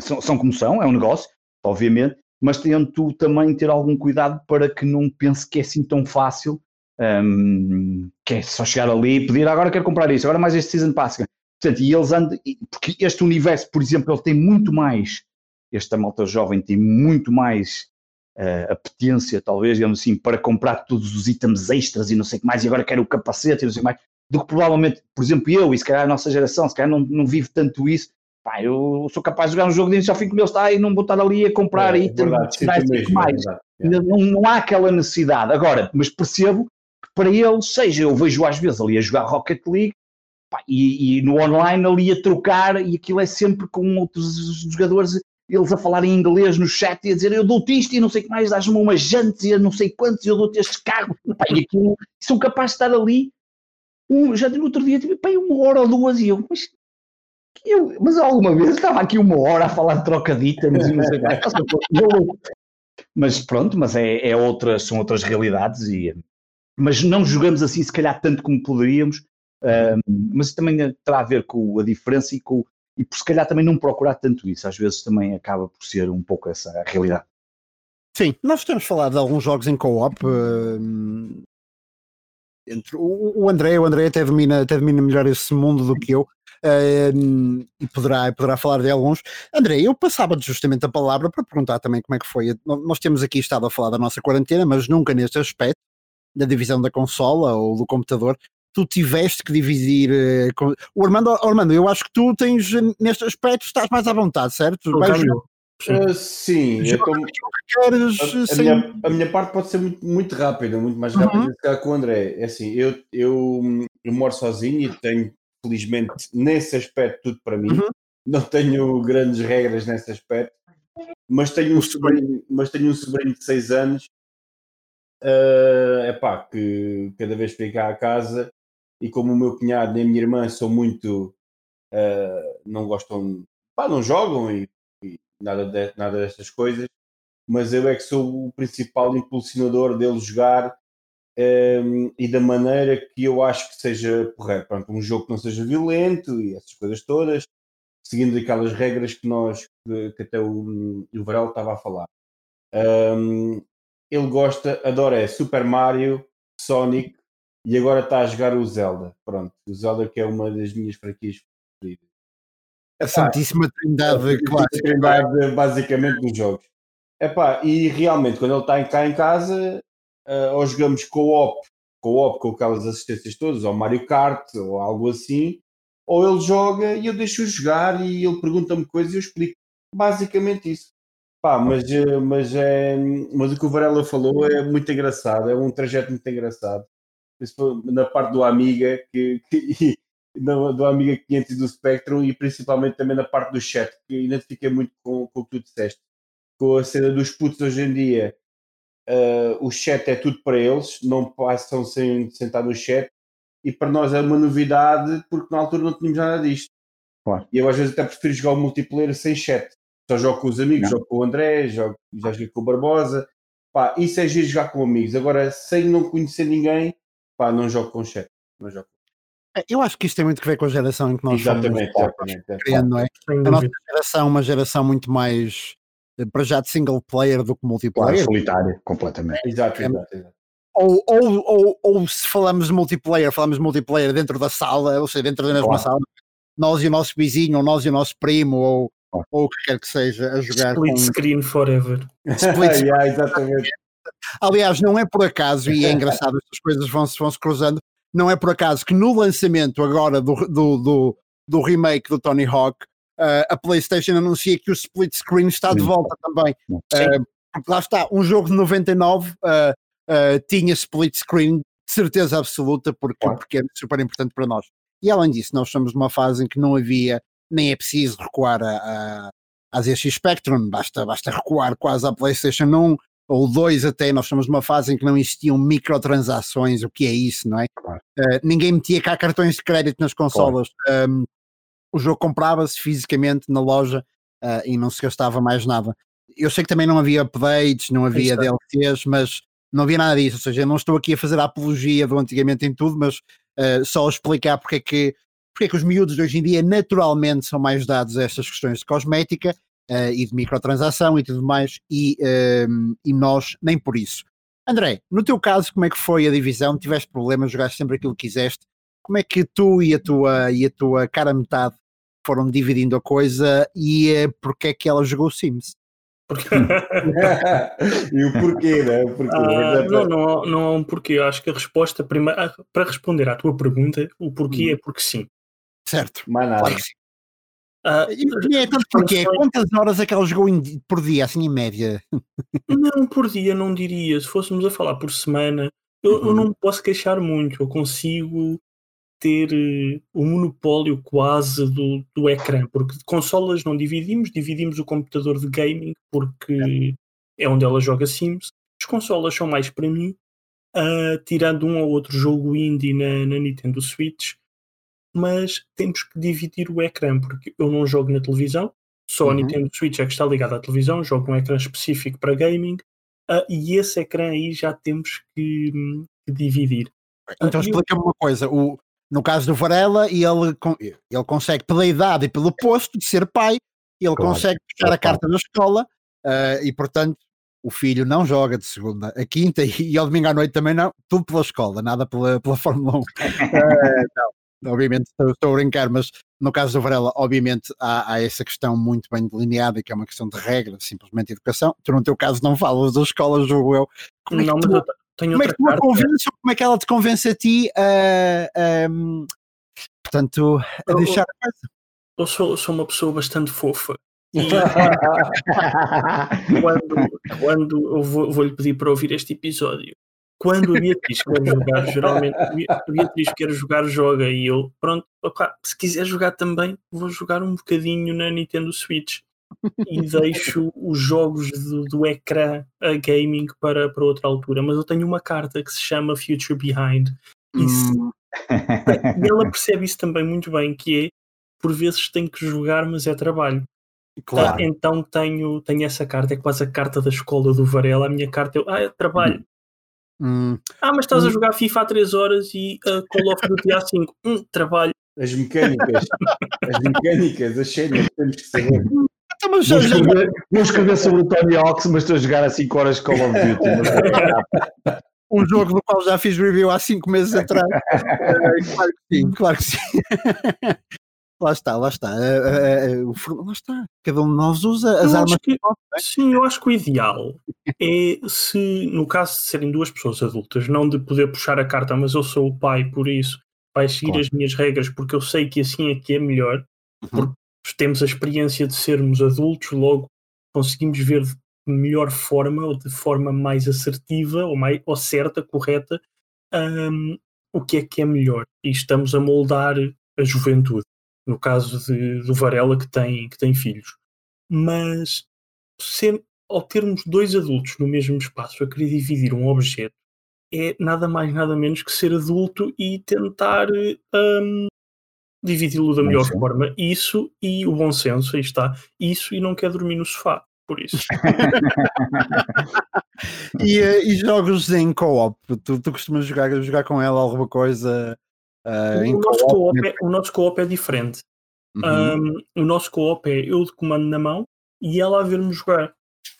são, são como são, é um negócio, obviamente, mas tento também ter algum cuidado para que não pense que é assim tão fácil, um, ehm, que é só chegar ali e pedir agora quero comprar isso, agora mais este Season Pass. Portanto, e eles andam, porque este universo, por exemplo, ele tem muito mais, esta malta jovem tem muito mais uh, apetência, talvez, digamos assim, para comprar todos os itens extras e não sei o que mais, e agora quero o capacete e não sei o que mais, do que provavelmente, por exemplo, eu, e se calhar a nossa geração, se calhar não, não vive tanto isso, pá, eu sou capaz de jogar um jogo dentro, já fico ele está e não vou estar ali a comprar é, itens é mais. É não, não há aquela necessidade. Agora, mas percebo que para eles, seja, eu vejo às vezes ali a jogar Rocket League, e, e, no online ali a trocar e aquilo é sempre com outros jogadores eles a falar em inglês no chat e a dizer eu dou-te isto e não sei o que mais, dás-me umas jantes e não sei quantos, eu dou-te este carro. Pá, e aquilo, são capazes de estar ali. Um, já no outro dia, tipo, pá, uma hora ou duas e eu, mas, eu, mas alguma vez estava aqui uma hora a falar de trocaditas e não sei Mas pronto, mas é, é outras, são outras realidades e mas não jogamos assim se calhar tanto como poderíamos, uh, mas também terá a ver com a diferença e com e por se calhar também não procurar tanto isso, às vezes também acaba por ser um pouco essa a realidade. Sim, nós temos falado de alguns jogos em co-op. Entre o, o André, o André até domina, até domina melhor esse mundo do que eu. E poderá, poderá falar de alguns. André, eu passava justamente a palavra para perguntar também como é que foi. Nós temos aqui estado a falar da nossa quarentena, mas nunca neste aspecto da divisão da consola ou do computador tu tiveste que dividir. Uh, com... O Armando, Armando, eu acho que tu tens, neste aspecto, estás mais à vontade, certo? Vais... Sim, uh, sim é como... queres, a, a, minha, a, minha, parte pode ser muito, muito rápida, muito mais rápida uhum. do que com o André. É assim, eu, eu, eu moro sozinho e tenho, felizmente, nesse aspecto, tudo para mim. Uhum. Não tenho grandes regras nesse aspecto, mas tenho um sobrinho, mas tenho um sobrinho de 6 anos uh, epá, que cada vez que vem cá a casa e como o meu cunhado nem a minha irmã são muito uh, não gostam pá, não jogam e, e, nada, de, nada destas coisas mas eu é que sou o principal impulsionador dele jogar um, ehm, e da maneira que eu acho que seja correto Pronto, um jogo que não seja violento e essas coisas todas seguindo aquelas regras que nós que até o, o Varel estava a falar. Um, ehm, ele gosta, adora é Super Mario, Sonic e agora está a jogar o Zelda. Pronto, o Zelda que é uma das minhas franquias preferidas. A Santíssima Trindade é clássica. Trindade, basicamente, dos jogos. Epá, e realmente, quando ele está cá em casa, uh, ou jogamos co-op, co-op com aquelas assistências todas, ou Mario Kart, ou algo assim, ou ele joga e eu deixo-o jogar e ele pergunta-me coisas e eu explico. Basicamente isso. Pá, mas, eh, mas, é, mas o que o Varela falou é muito engraçado, é um trajeto muito engraçado. Na parte do Amiga, que, que do Amiga 500 e do Spectrum, e principalmente também na parte do chat, que identifiquei muito com, com o que tu disseste. Com a cena dos putos hoje em dia, uh, o chat é tudo para eles, não passam sem sentar no chat, e para nós é uma novidade, porque na altura não tínhamos nada disto. Claro. E eu às vezes até prefiro jogar o multiplayer sem chat só jogo com os amigos, não. jogo com o André, jogo, já joguei com o Barbosa. Pá, isso é giro jogar com amigos. Agora, sem não conhecer ninguém, pá, não jogo com chat. Não jogo. É, eu acho que isto tem muito a ver com a geração em que nós exatamente, somos. Exatamente, é, criando, não é? A nossa geração é uma geração muito mais eh, para já de single player do que multiplayer. Claro, solitário, completamente. Exato, exato, exato. Ou, ou, ou, ou, se falamos de multiplayer, falamos de multiplayer dentro da sala, ou seja, dentro da mesma claro. sala, nós e o nosso vizinho, ou nós e o nosso primo, ou ou o que quer que seja, a jogar Split com... screen forever. Split screen. yeah, exatamente. Aliás, não é por acaso, e é engraçado, estas coisas vão-se vão -se cruzando, não é por acaso que no lançamento agora do, do, do, do remake do Tony Hawk, uh, a PlayStation anuncia que o split screen está de volta também. Uh, lá está, um jogo de 99 uh, uh, tinha split screen de certeza absoluta, porque, porque é super importante para nós. E além disso, nós estamos numa fase em que não havia nem é preciso recuar a, a, a ZX Spectrum, basta, basta recuar quase à PlayStation 1 ou 2 até, nós estamos numa fase em que não existiam microtransações, o que é isso, não é? Claro. Uh, ninguém metia cá cartões de crédito nas consolas, claro. um, o jogo comprava-se fisicamente na loja uh, e não se gastava mais nada. Eu sei que também não havia updates, não havia DLCs, mas não havia nada disso, ou seja, eu não estou aqui a fazer a apologia do antigamente em tudo, mas uh, só explicar porque é que porque é que os miúdos de hoje em dia naturalmente são mais dados a estas questões de cosmética uh, e de microtransação e tudo mais, e, uh, e nós nem por isso. André, no teu caso, como é que foi a divisão? Tiveste problemas, jogaste sempre aquilo que quiseste. Como é que tu e a tua, e a tua cara metade foram dividindo a coisa e uh, porque é que ela jogou Sims? e o porquê, né? o porquê ah, não, não, não há um porquê. Acho que a resposta primeira, ah, para responder à tua pergunta, o porquê hum. é porque sim. Certo. Mais nada. Claro Uh, e é tanto porque quantas horas é que ela jogou por dia, assim em média? Não, por dia não diria. Se fôssemos a falar por semana, eu, uhum. eu não posso queixar muito. Eu consigo ter uh, o monopólio quase do, do ecrã, porque de consolas não dividimos, dividimos o computador de gaming, porque é, é onde ela joga Sims. As consolas são mais para mim, uh, tirando um ou outro jogo indie na, na Nintendo Switch, mas temos que dividir o ecrã, porque eu não jogo na televisão, só uhum. a Nintendo Switch é que está ligada à televisão, jogo um ecrã específico para gaming, uh, e esse ecrã aí já temos que, hum, que dividir. Então uh, explica-me uma coisa, o, no caso do Varela, ele, ele consegue, pela idade e pelo posto de ser pai, ele claro. consegue puxar a carta na escola uh, e, portanto, o filho não joga de segunda a quinta e, e ao domingo à noite também não, tudo pela escola, nada pela, pela Fórmula 1. uh, não, obviamente estou, estou, a brincar, mas no caso do Varela, obviamente há, há, essa questão muito bem delineada, que é uma questão de regra, simplesmente educação. Tu, no teu caso, não falas das escolas, jogo eu. Como é não, tu, mas tenho como é que tu a convences ou como é que ela te convence a ti a, a, portanto, a deixar a casa? Eu sou, sou uma pessoa bastante fofa quando, quando eu vou, vou, lhe pedir para ouvir este episódio, quando a Beatriz quer jogar, geralmente a Beatriz quer jogar, joga e eu, pronto, opa, se quiser jogar também, vou jogar um bocadinho na Nintendo Switch e deixo os jogos do, do ecrã a gaming para, para outra altura. Mas eu tenho uma carta que se chama Future Behind e, se, hum. e ela percebe isso também muito bem, que é por vezes tem que jogar, mas é trabalho. Claro. Então tenho, tenho essa carta, é quase a carta da escola do Varela. A minha carta ah, é trabalho. Hum. Ah, mas estás hum. a jogar FIFA há 3 horas e uh, Call of Duty há 5. Hum, trabalho. As mecânicas, as mecânicas, as cenas, temos que saber. Então, vou, escrever, vou escrever sobre o Tony Hawks, mas estou a jogar há 5 horas Call of Duty. um jogo do qual já fiz review há 5 meses atrás. claro que sim, claro que sim. lá está, lá está. Uh, uh, uh, lá está. Cada um de nós usa as eu armas que, é? Sim, eu acho que o ideal é se, no caso de serem duas pessoas adultas, não de poder puxar a carta, mas eu sou o pai, por isso vai seguir claro. as minhas regras, porque eu sei que assim é que é melhor, uhum. porque temos a experiência de sermos adultos, logo conseguimos ver de melhor forma ou de forma mais assertiva ou, mais, ou certa, correta, um, o que é que é melhor. E estamos a moldar a juventude no caso de, do Varela que tem, que tem filhos. Mas ser, ao termos dois adultos no mesmo espaço a querer dividir um objeto é nada mais nada menos que ser adulto e tentar um, dividi-lo da melhor forma. Isso e o bom senso, aí está. Isso e não quer dormir no sofá, por isso. e, eh, e, jogos em co-op? Tu, tu costumas jogar, jogar com ela alguma coisa Uh, o, nosso co é, o, nosso co-op é diferente. Uhum. Um, o nosso co-op é eu de comando na mão e ela a ver-me jogar.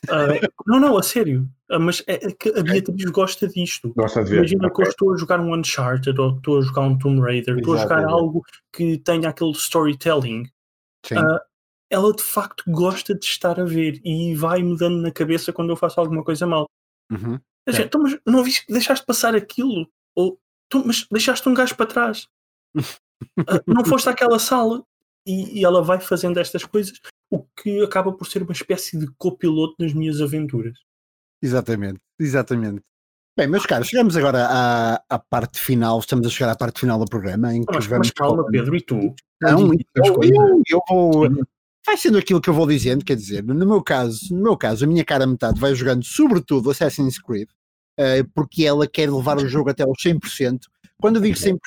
Uh, não, não, a sério. Uh, mas é, é, que a Beatriz gosta disto. Gosta de ver. Imagina okay. que eu estou a jogar um Uncharted ou estou a jogar um Tomb Raider, estou a jogar algo que tenha aquele storytelling. Uh, ela de facto gosta de estar a ver e vai-me dando na cabeça quando eu faço alguma coisa mal. Uhum. Gente, então, mas não viste que deixaste passar aquilo? Ou tu, mas deixaste um gajo para trás. uh, não foste àquela sala. E, e, ela vai fazendo estas coisas, o que acaba por ser uma espécie de copiloto nas minhas aventuras. Exatamente, exatamente. Bem, meus caros, chegamos agora à, à parte final, estamos a chegar à parte final do programa. Em que mas, vamos mas calma, Pedro, e tu? Não, eu, eu, eu vou. Vai sendo aquilo que eu vou dizendo, quer dizer, no meu caso, no meu caso, a minha cara metade vai jogando sobretudo Assassin's Creed, uh, porque ela quer levar o jogo até aos 100%. Quando eu digo 100%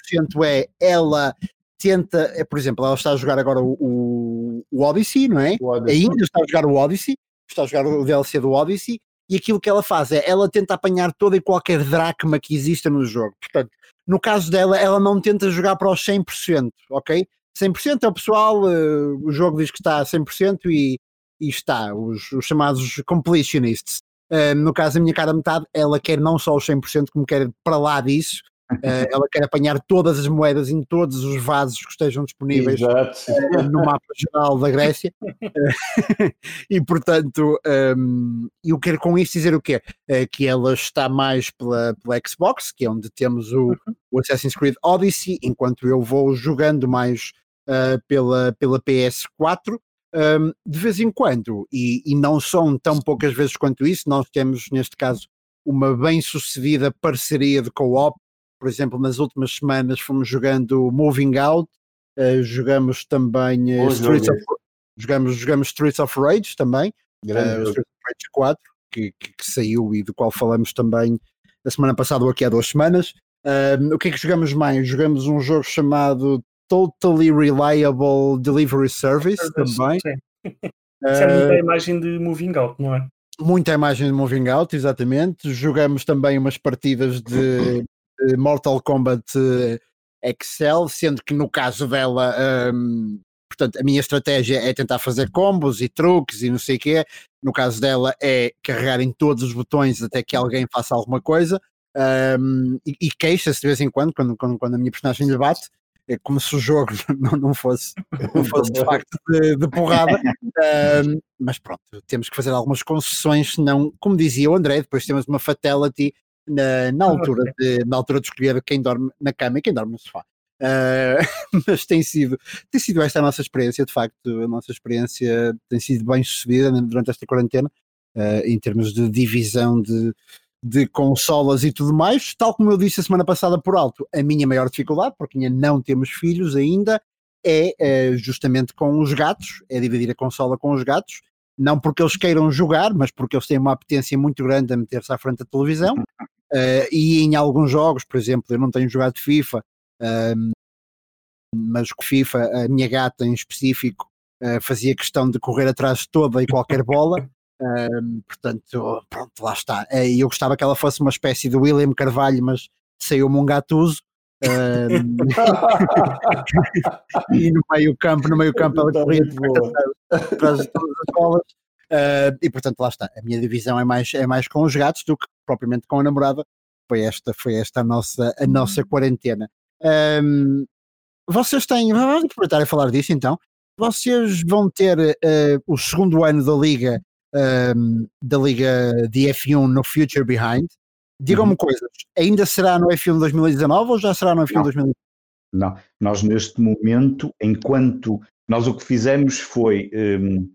é ela tenta, é, por exemplo, ela está a jogar agora o, o, o Odyssey, não é? Ainda está a jogar o Odyssey, está a jogar o DLC do Odyssey, e aquilo que ela faz é, ela tenta apanhar toda e qualquer dracma que exista no jogo. Portanto, no caso dela, ela não tenta jogar para os 100%, ok? 100% é o pessoal, uh, o jogo diz que está a 100% e, e está, os, os chamados completionists. Uh, no caso, a minha cara metade, ela quer não só os 100%, como quer para lá disso. Uh, ela quer apanhar todas as moedas em todos os vasos que estejam disponíveis uh, no mapa geral da Grécia. e, portanto, um, eu quero com isso dizer o quê? que ela está mais pela, pela Xbox, que é onde temos o, uhum. o Assassin's Creed Odyssey, enquanto eu vou jogando mais pela, pela PS4 um, de vez em quando, e, e, não são tão poucas vezes quanto isso, nós temos neste caso uma bem sucedida parceria de co-op por exemplo, nas últimas semanas fomos jogando Moving Out, uh, jogamos também uh, Streets of, jogamos, jogamos Streets of Rage também, uh, Streets of Rage 4, que, que, que, saiu e do qual falamos também a semana passada ou aqui há duas semanas. o que é que jogamos mais? Jogamos um jogo chamado Totally Reliable Delivery Service, também. Sim. Isso é muita imagem de Moving Out, não é? Muita imagem de Moving Out, exatamente. Jogamos também umas partidas de, de Mortal Kombat eh, Excel, sendo que no caso dela, um, portanto, a minha estratégia é tentar fazer combos e truques e não sei o quê. No caso dela é carregar em todos os botões até que alguém faça alguma coisa. Um, e, e queixa-se de vez em quando, quando, quando, quando a minha personagem lhe bate é como se o jogo não, não fosse, não fosse de facto de, de porrada. Mas pronto, temos que fazer algumas concessões, senão, como dizia o André, depois temos uma fatality na, na, altura, de, na altura de escolher quem dorme na cama e quem dorme no sofá. Uh, mas tem sido, tem sido esta a nossa experiência, de facto, a nossa experiência tem sido bem sucedida durante esta quarentena, uh, em termos de divisão de, de consolas e tudo mais, tal como eu disse a semana passada por alto, a minha maior dificuldade, porque ainda não temos filhos ainda, é, é justamente com os gatos, é dividir a consola com os gatos, não porque eles queiram jogar, mas porque eles têm uma apetência muito grande a meter-se à frente da televisão, uh, e em alguns jogos, por exemplo, eu não tenho jogado FIFA, uh, mas com FIFA, a minha gata em específico, uh, fazia questão de correr atrás de toda e qualquer bola, um, portanto, pronto, lá está. Eh, e eu gostava que ela fosse uma espécie de William Carvalho, mas saiu-me um gatuso. Um, e no meio campo, no meio campo ela corria atrás de todas as bolas. Uh, e portanto lá está, a minha divisão é mais, é mais com os gatos do que propriamente com a namorada. Foi esta, foi esta a nossa, a nossa quarentena. Um, vocês têm, vamos aproveitar e falar disso então. Vocês vão ter uh, o segundo ano da Liga um, da Liga de F1 no Future Behind. Digam-me uhum. coisas, ainda será no F1 2019 ou já será no F1 Não. 2019? Não, nós neste momento, enquanto nós o que fizemos foi, um,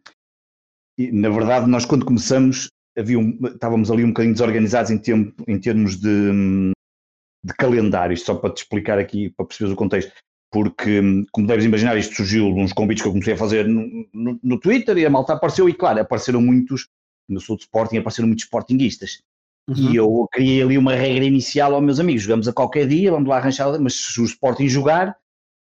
na verdade, nós quando começamos havia um, estávamos ali um bocadinho desorganizados em, tempo, em termos de, hum, de calendário, só para te explicar aqui, para perceberes o contexto porque, como deves imaginar, isto surgiu de uns convites que eu comecei a fazer no, no, no, Twitter e a malta apareceu, e claro, apareceram muitos, no sul de Sporting, apareceram muitos Sportinguistas. Uhum. E eu criei ali uma regra inicial aos meus amigos: jogamos a qualquer dia, vamos lá arranjar, mas se o Sporting jogar,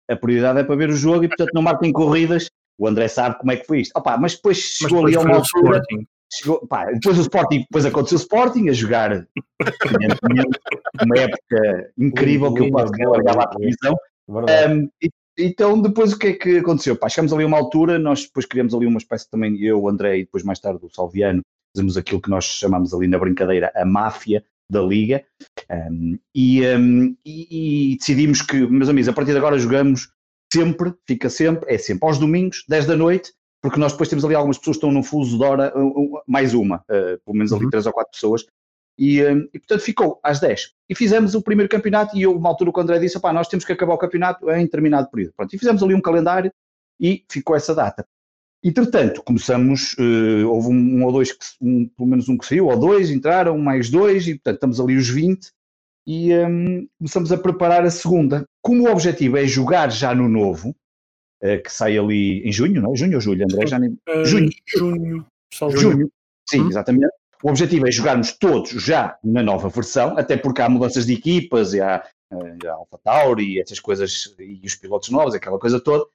a prioridade é para ver o jogo e, portanto, não marquem corridas. O André sabe como é que foi isto. Opa, mas depois chegou mas depois ali a uma altura. Chegou, pá, depois o Sporting, depois aconteceu o Sporting a jogar uma época incrível que eu quase largava a televisão um, e, então, depois o que é que aconteceu? Pá, chegamos ali a uma altura, nós depois criamos ali uma espécie também, eu, o André e depois mais tarde o Salviano, fazemos aquilo que nós chamamos ali na brincadeira a máfia da Liga. Um, e, um, e, e, decidimos que, meus amigos, a partir de agora jogamos sempre, fica sempre, é sempre aos domingos, 10 da noite, porque nós depois temos ali algumas pessoas que estão no fuso de hora, mais uma, uh, pelo menos ali uhum. 3 ou 4 pessoas, e, hum, e, portanto ficou às 10. E fizemos o primeiro campeonato e eu, uma altura, o André disse, pá, nós temos que acabar o campeonato em determinado período. Pronto, e fizemos ali um calendário e ficou essa data. Entretanto, começamos, uh, houve um, um, ou dois, que, um, pelo menos um que saiu, ou dois, entraram, mais dois, e portanto estamos ali os 20 e um, começamos a preparar a segunda. Como o objetivo é jogar já no novo, uh, que sai ali em junho, não é? Junho ou julho, André? Já nem... Uh, junho. Junho. Junho. Sim, hum. exatamente. O objetivo é jogarmos todos já na nova versão, até porque há mudanças de equipas, e há, eh, a Alpha Tauri e essas coisas, e os pilotos novos, aquela coisa toda.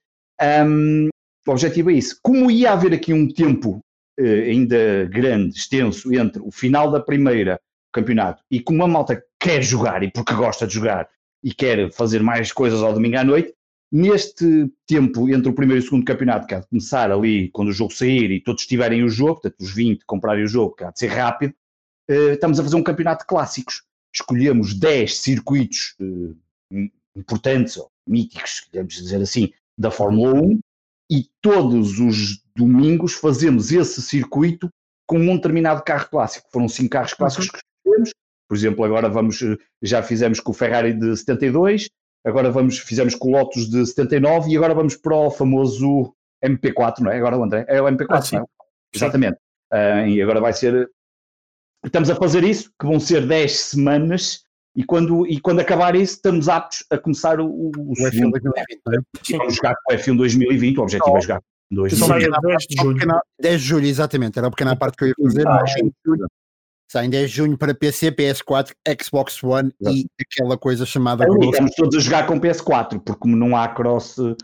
Um, o objetivo é isso. Como ia haver aqui um tempo uh, ainda grande, extenso, entre o final da primeira campeonato e como a malta quer jogar e porque gosta de jogar e quer fazer mais coisas ao domingo à noite, Neste tempo entre o primeiro e o segundo campeonato, que há de começar ali quando o jogo sair e todos tiverem o jogo, portanto os 20 comprarem o jogo, que há de ser rápido, eh, estamos a fazer um campeonato de clássicos. Escolhemos 10 circuitos eh, importantes ou míticos, queremos dizer assim, da Fórmula 1 e todos os domingos fazemos esse circuito com um determinado carro clássico. Foram cinco carros clássicos uhum. que escolhemos. Por exemplo, agora vamos, eh, já fizemos com o Ferrari de 72, agora vamos, fizemos com o Lotus de 79 e agora vamos para o famoso MP4, não é? Agora o André, é o MP4, ah, sim. não é? Exatamente. Uh, e agora vai ser. Estamos a fazer isso, que vão ser 10 semanas e quando, e quando acabar isso, estamos aptos a começar o, o, o segundo. F1 2020, é? Vamos jogar com o F1 2020, o objetivo oh. é jogar com 2020. 10 de julho. 10 de julho, exatamente, era a pequena parte que eu ia fazer. Ah, Sai em 10 de junho para PC, PS4, Xbox One Exato. e aquela coisa chamada. É, estamos todos a jogar com PS4, porque como não há cross, uh,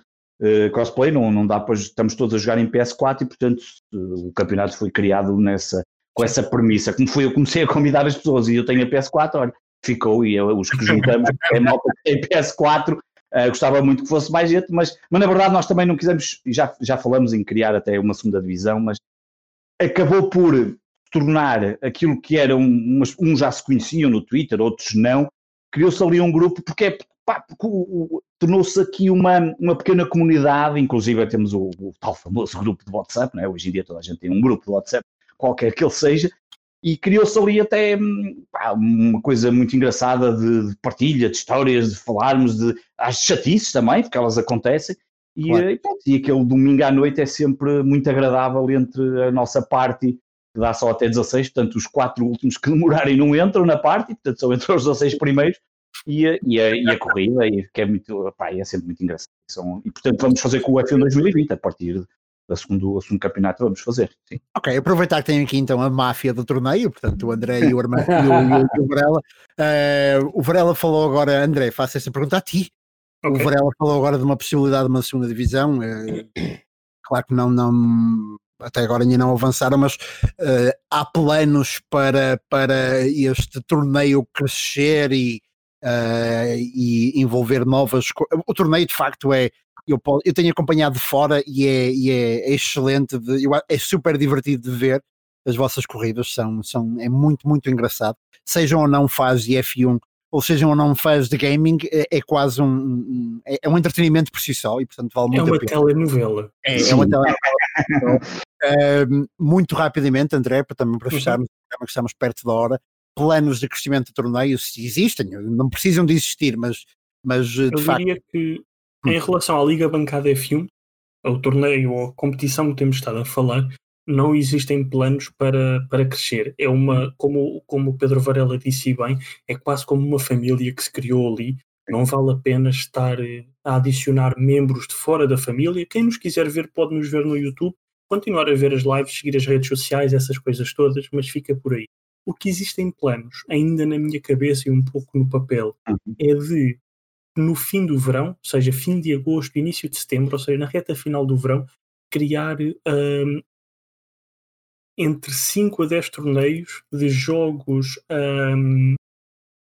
crossplay, não, não dá para. Estamos todos a jogar em PS4 e, portanto, o campeonato foi criado nessa, com essa premissa. Como foi, eu comecei a convidar as pessoas e eu tenho a PS4, olha, ficou e eu, os que juntamos é malta que tem PS4. Uh, eh, gostava muito que fosse mais gente, mas, mas na verdade nós também não quisemos, já, já falamos em criar até uma segunda divisão, mas acabou por tornar aquilo que era um, uns já se conheciam no Twitter, outros não, criou-se ali um grupo, porque é tornou-se aqui uma, uma pequena comunidade, inclusive temos o, o, tal famoso grupo de WhatsApp, não é? hoje em dia toda a gente tem um grupo de WhatsApp, qualquer que ele seja, e criou-se ali até pá, uma coisa muito engraçada de, de, partilha, de histórias, de falarmos, de as chatices também, porque elas acontecem, e, claro. e, pronto, e aquele domingo à noite é sempre muito agradável entre a nossa parte que dá só até 16, portanto os quatro últimos que demorarem não entram na parte, portanto são entre os 16 primeiros, e a, e a, e a corrida, e, que é, muito, pá, é sempre muito engraçado. São, e portanto vamos fazer com o F1 2020, a partir da segundo, segundo campeonato vamos fazer. Sim. Ok, aproveitar que tem aqui então a máfia do torneio, portanto o André e o, Armando, e, o, e o Varela. Uh, o Varela falou agora, André, faço essa pergunta a ti. Okay. O Varela falou agora de uma possibilidade de uma segunda divisão. Uh, claro que não, não até agora ainda não avançaram, mas uh, há planos para, para este torneio crescer e, uh, e envolver novas. O torneio de facto é. Eu, eu tenho acompanhado de fora e é, e é excelente, de, eu, é super divertido de ver as vossas corridas, são, são, é muito, muito engraçado. Sejam ou não fãs de F1, ou sejam ou não fãs de gaming, é, é quase um, é, é um entretenimento por si só e portanto vale muito é uma telenovela. É, é uma telenovela. Uh, muito rapidamente, André, para também para uhum. fecharmos, uhum. que estamos perto da hora, planos de crescimento de torneios existem, não precisam de existir, mas, mas eh, de Eu facto. diria que em hum. relação à Liga Bancada F1, ao torneio ou competição que temos estado a falar, não existem planos para, para crescer. É uma, como, como o Pedro Varela disse bem, é quase como uma família que se criou ali. Não vale a pena estar eh, a adicionar membros de fora da família. Quem nos quiser ver pode nos ver no YouTube continuar a ver as lives, seguir as redes sociais, essas coisas todas, mas fica por aí. O que existem planos, ainda na minha cabeça e um pouco no papel, uhum. é de no fim do verão, ou seja, fim de agosto, início de setembro, ou seja, na reta final do verão, criar um, entre 5 a 10 torneios de jogos um,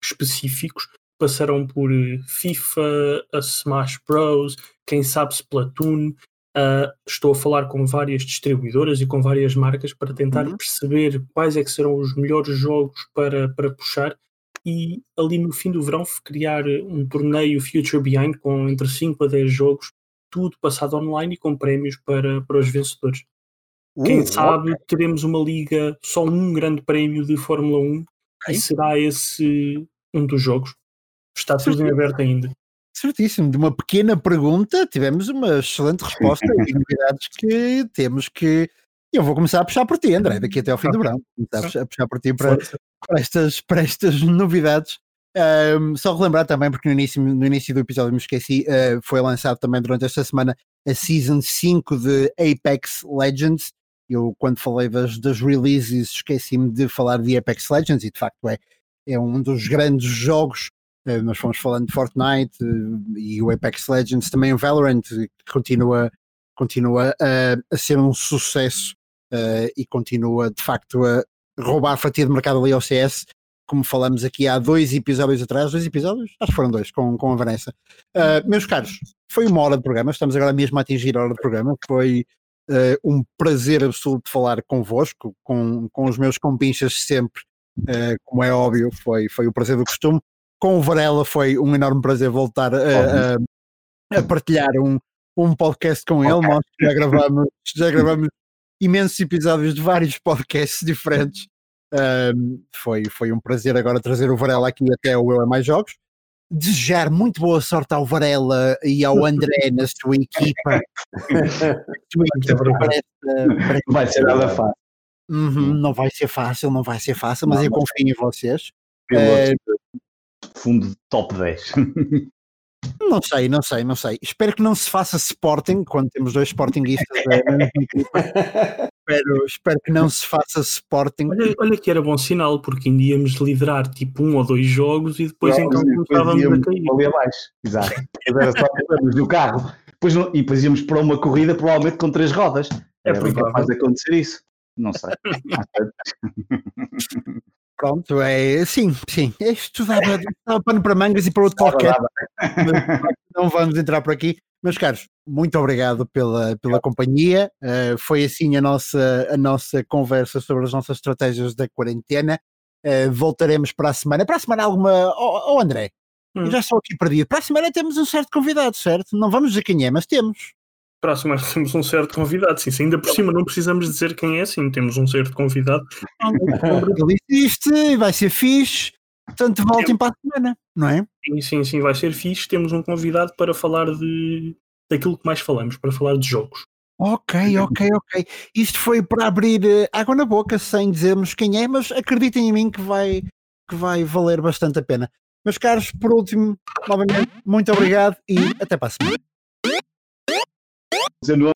específicos. Passarão por FIFA, a Smash Bros, quem sabe Splatoon, Uh, estou a falar com várias distribuidoras e com várias marcas para tentar uhum. perceber quais é que serão os melhores jogos para, para puxar e ali no fim do verão criar um torneio Future Behind com entre 5 a 10 jogos, tudo passado online e com prémios para, para os vencedores. Uh, Quem sabe okay. teremos uma liga, só um grande prémio de Fórmula 1 okay. e será esse um dos jogos. Está tudo em aberto ainda. Certíssimo. De uma pequena pergunta, tivemos uma excelente resposta e novidades que temos que. Eu vou começar a puxar por ti, André, daqui até ao fim do verão. Começar a puxar por ti para, para, estas, para estas novidades. Um, só relembrar também, porque no início, no início do episódio me esqueci, uh, foi lançado também durante esta semana a Season 5 de Apex Legends. Eu, quando falei das, das releases, esqueci-me de falar de Apex Legends e de facto é, é um dos grandes jogos nós fomos falando de Fortnite eh, e o Apex Legends, também o Valorant, que continua, continua a, a ser um sucesso uh, e continua de facto a roubar a fatia de mercado ali ao CS, como falamos aqui há dois episódios atrás, dois episódios? Acho que foram dois, com, com a Vanessa. Uh, meus caros, foi uma hora de programa, estamos agora mesmo a atingir a hora de programa, foi uh, um prazer absoluto falar convosco, com, com os meus compinchas sempre, como é óbvio, foi, foi o prazer do costume com o Varela foi um enorme prazer voltar a, a, a partilhar um, um podcast com ele. Nós já gravamos, já gravamos imensos episódios de vários podcasts diferentes. Um, foi, foi um prazer agora trazer o Varela aqui até o Eu é Mais Jogos. Desejar muito boa sorte ao Varela e ao André na sua equipa. sua equipa parece, parece vai ser nada fácil. Uhum, não vai ser fácil, não vai ser fácil, mas não, eu confio em vocês. Uh, fundo de top 10. Não sei, não sei, não sei. Espero que não se faça Sporting quando temos dois Sportingistas. espero, espero que não se faça Sporting. Olha, olha que era bom sinal, porque ainda íamos liderar tipo um ou dois jogos e depois então começávamos a cair. Ali abaixo, exato. Era só do carro. Depois, e depois íamos para uma corrida, provavelmente com três rodas. É, é capaz de acontecer isso. Não sei. Pronto, é sim, sim. Isto dava, dava pano para mangas e para outro qualquer. Não vamos entrar por aqui. Meus caros, muito obrigado pela, pela companhia. Uh, foi assim a nossa, a nossa conversa sobre as nossas estratégias da quarentena. Uh, voltaremos para a semana. Para a semana alguma. Oh, oh André, hum. já estou aqui perdido. Para a semana temos um certo convidado, certo? Não vamos dizer quem é, mas temos próxima temos um certo convidado, sim, ainda por cima não precisamos dizer quem é, sim, temos um certo convidado. Ele existe, vai ser fixe, portanto voltem para a semana, não é? Sim, sim, sim, vai ser fixe, temos um convidado para falar de daquilo que mais falamos, para falar de jogos. Ok, ok, ok. Isto foi para abrir uh, água na boca sem dizermos quem é, mas acreditem em mim que vai, que vai valer bastante a pena. Meus caros, por último, novamente, muito obrigado e até para a semana. 19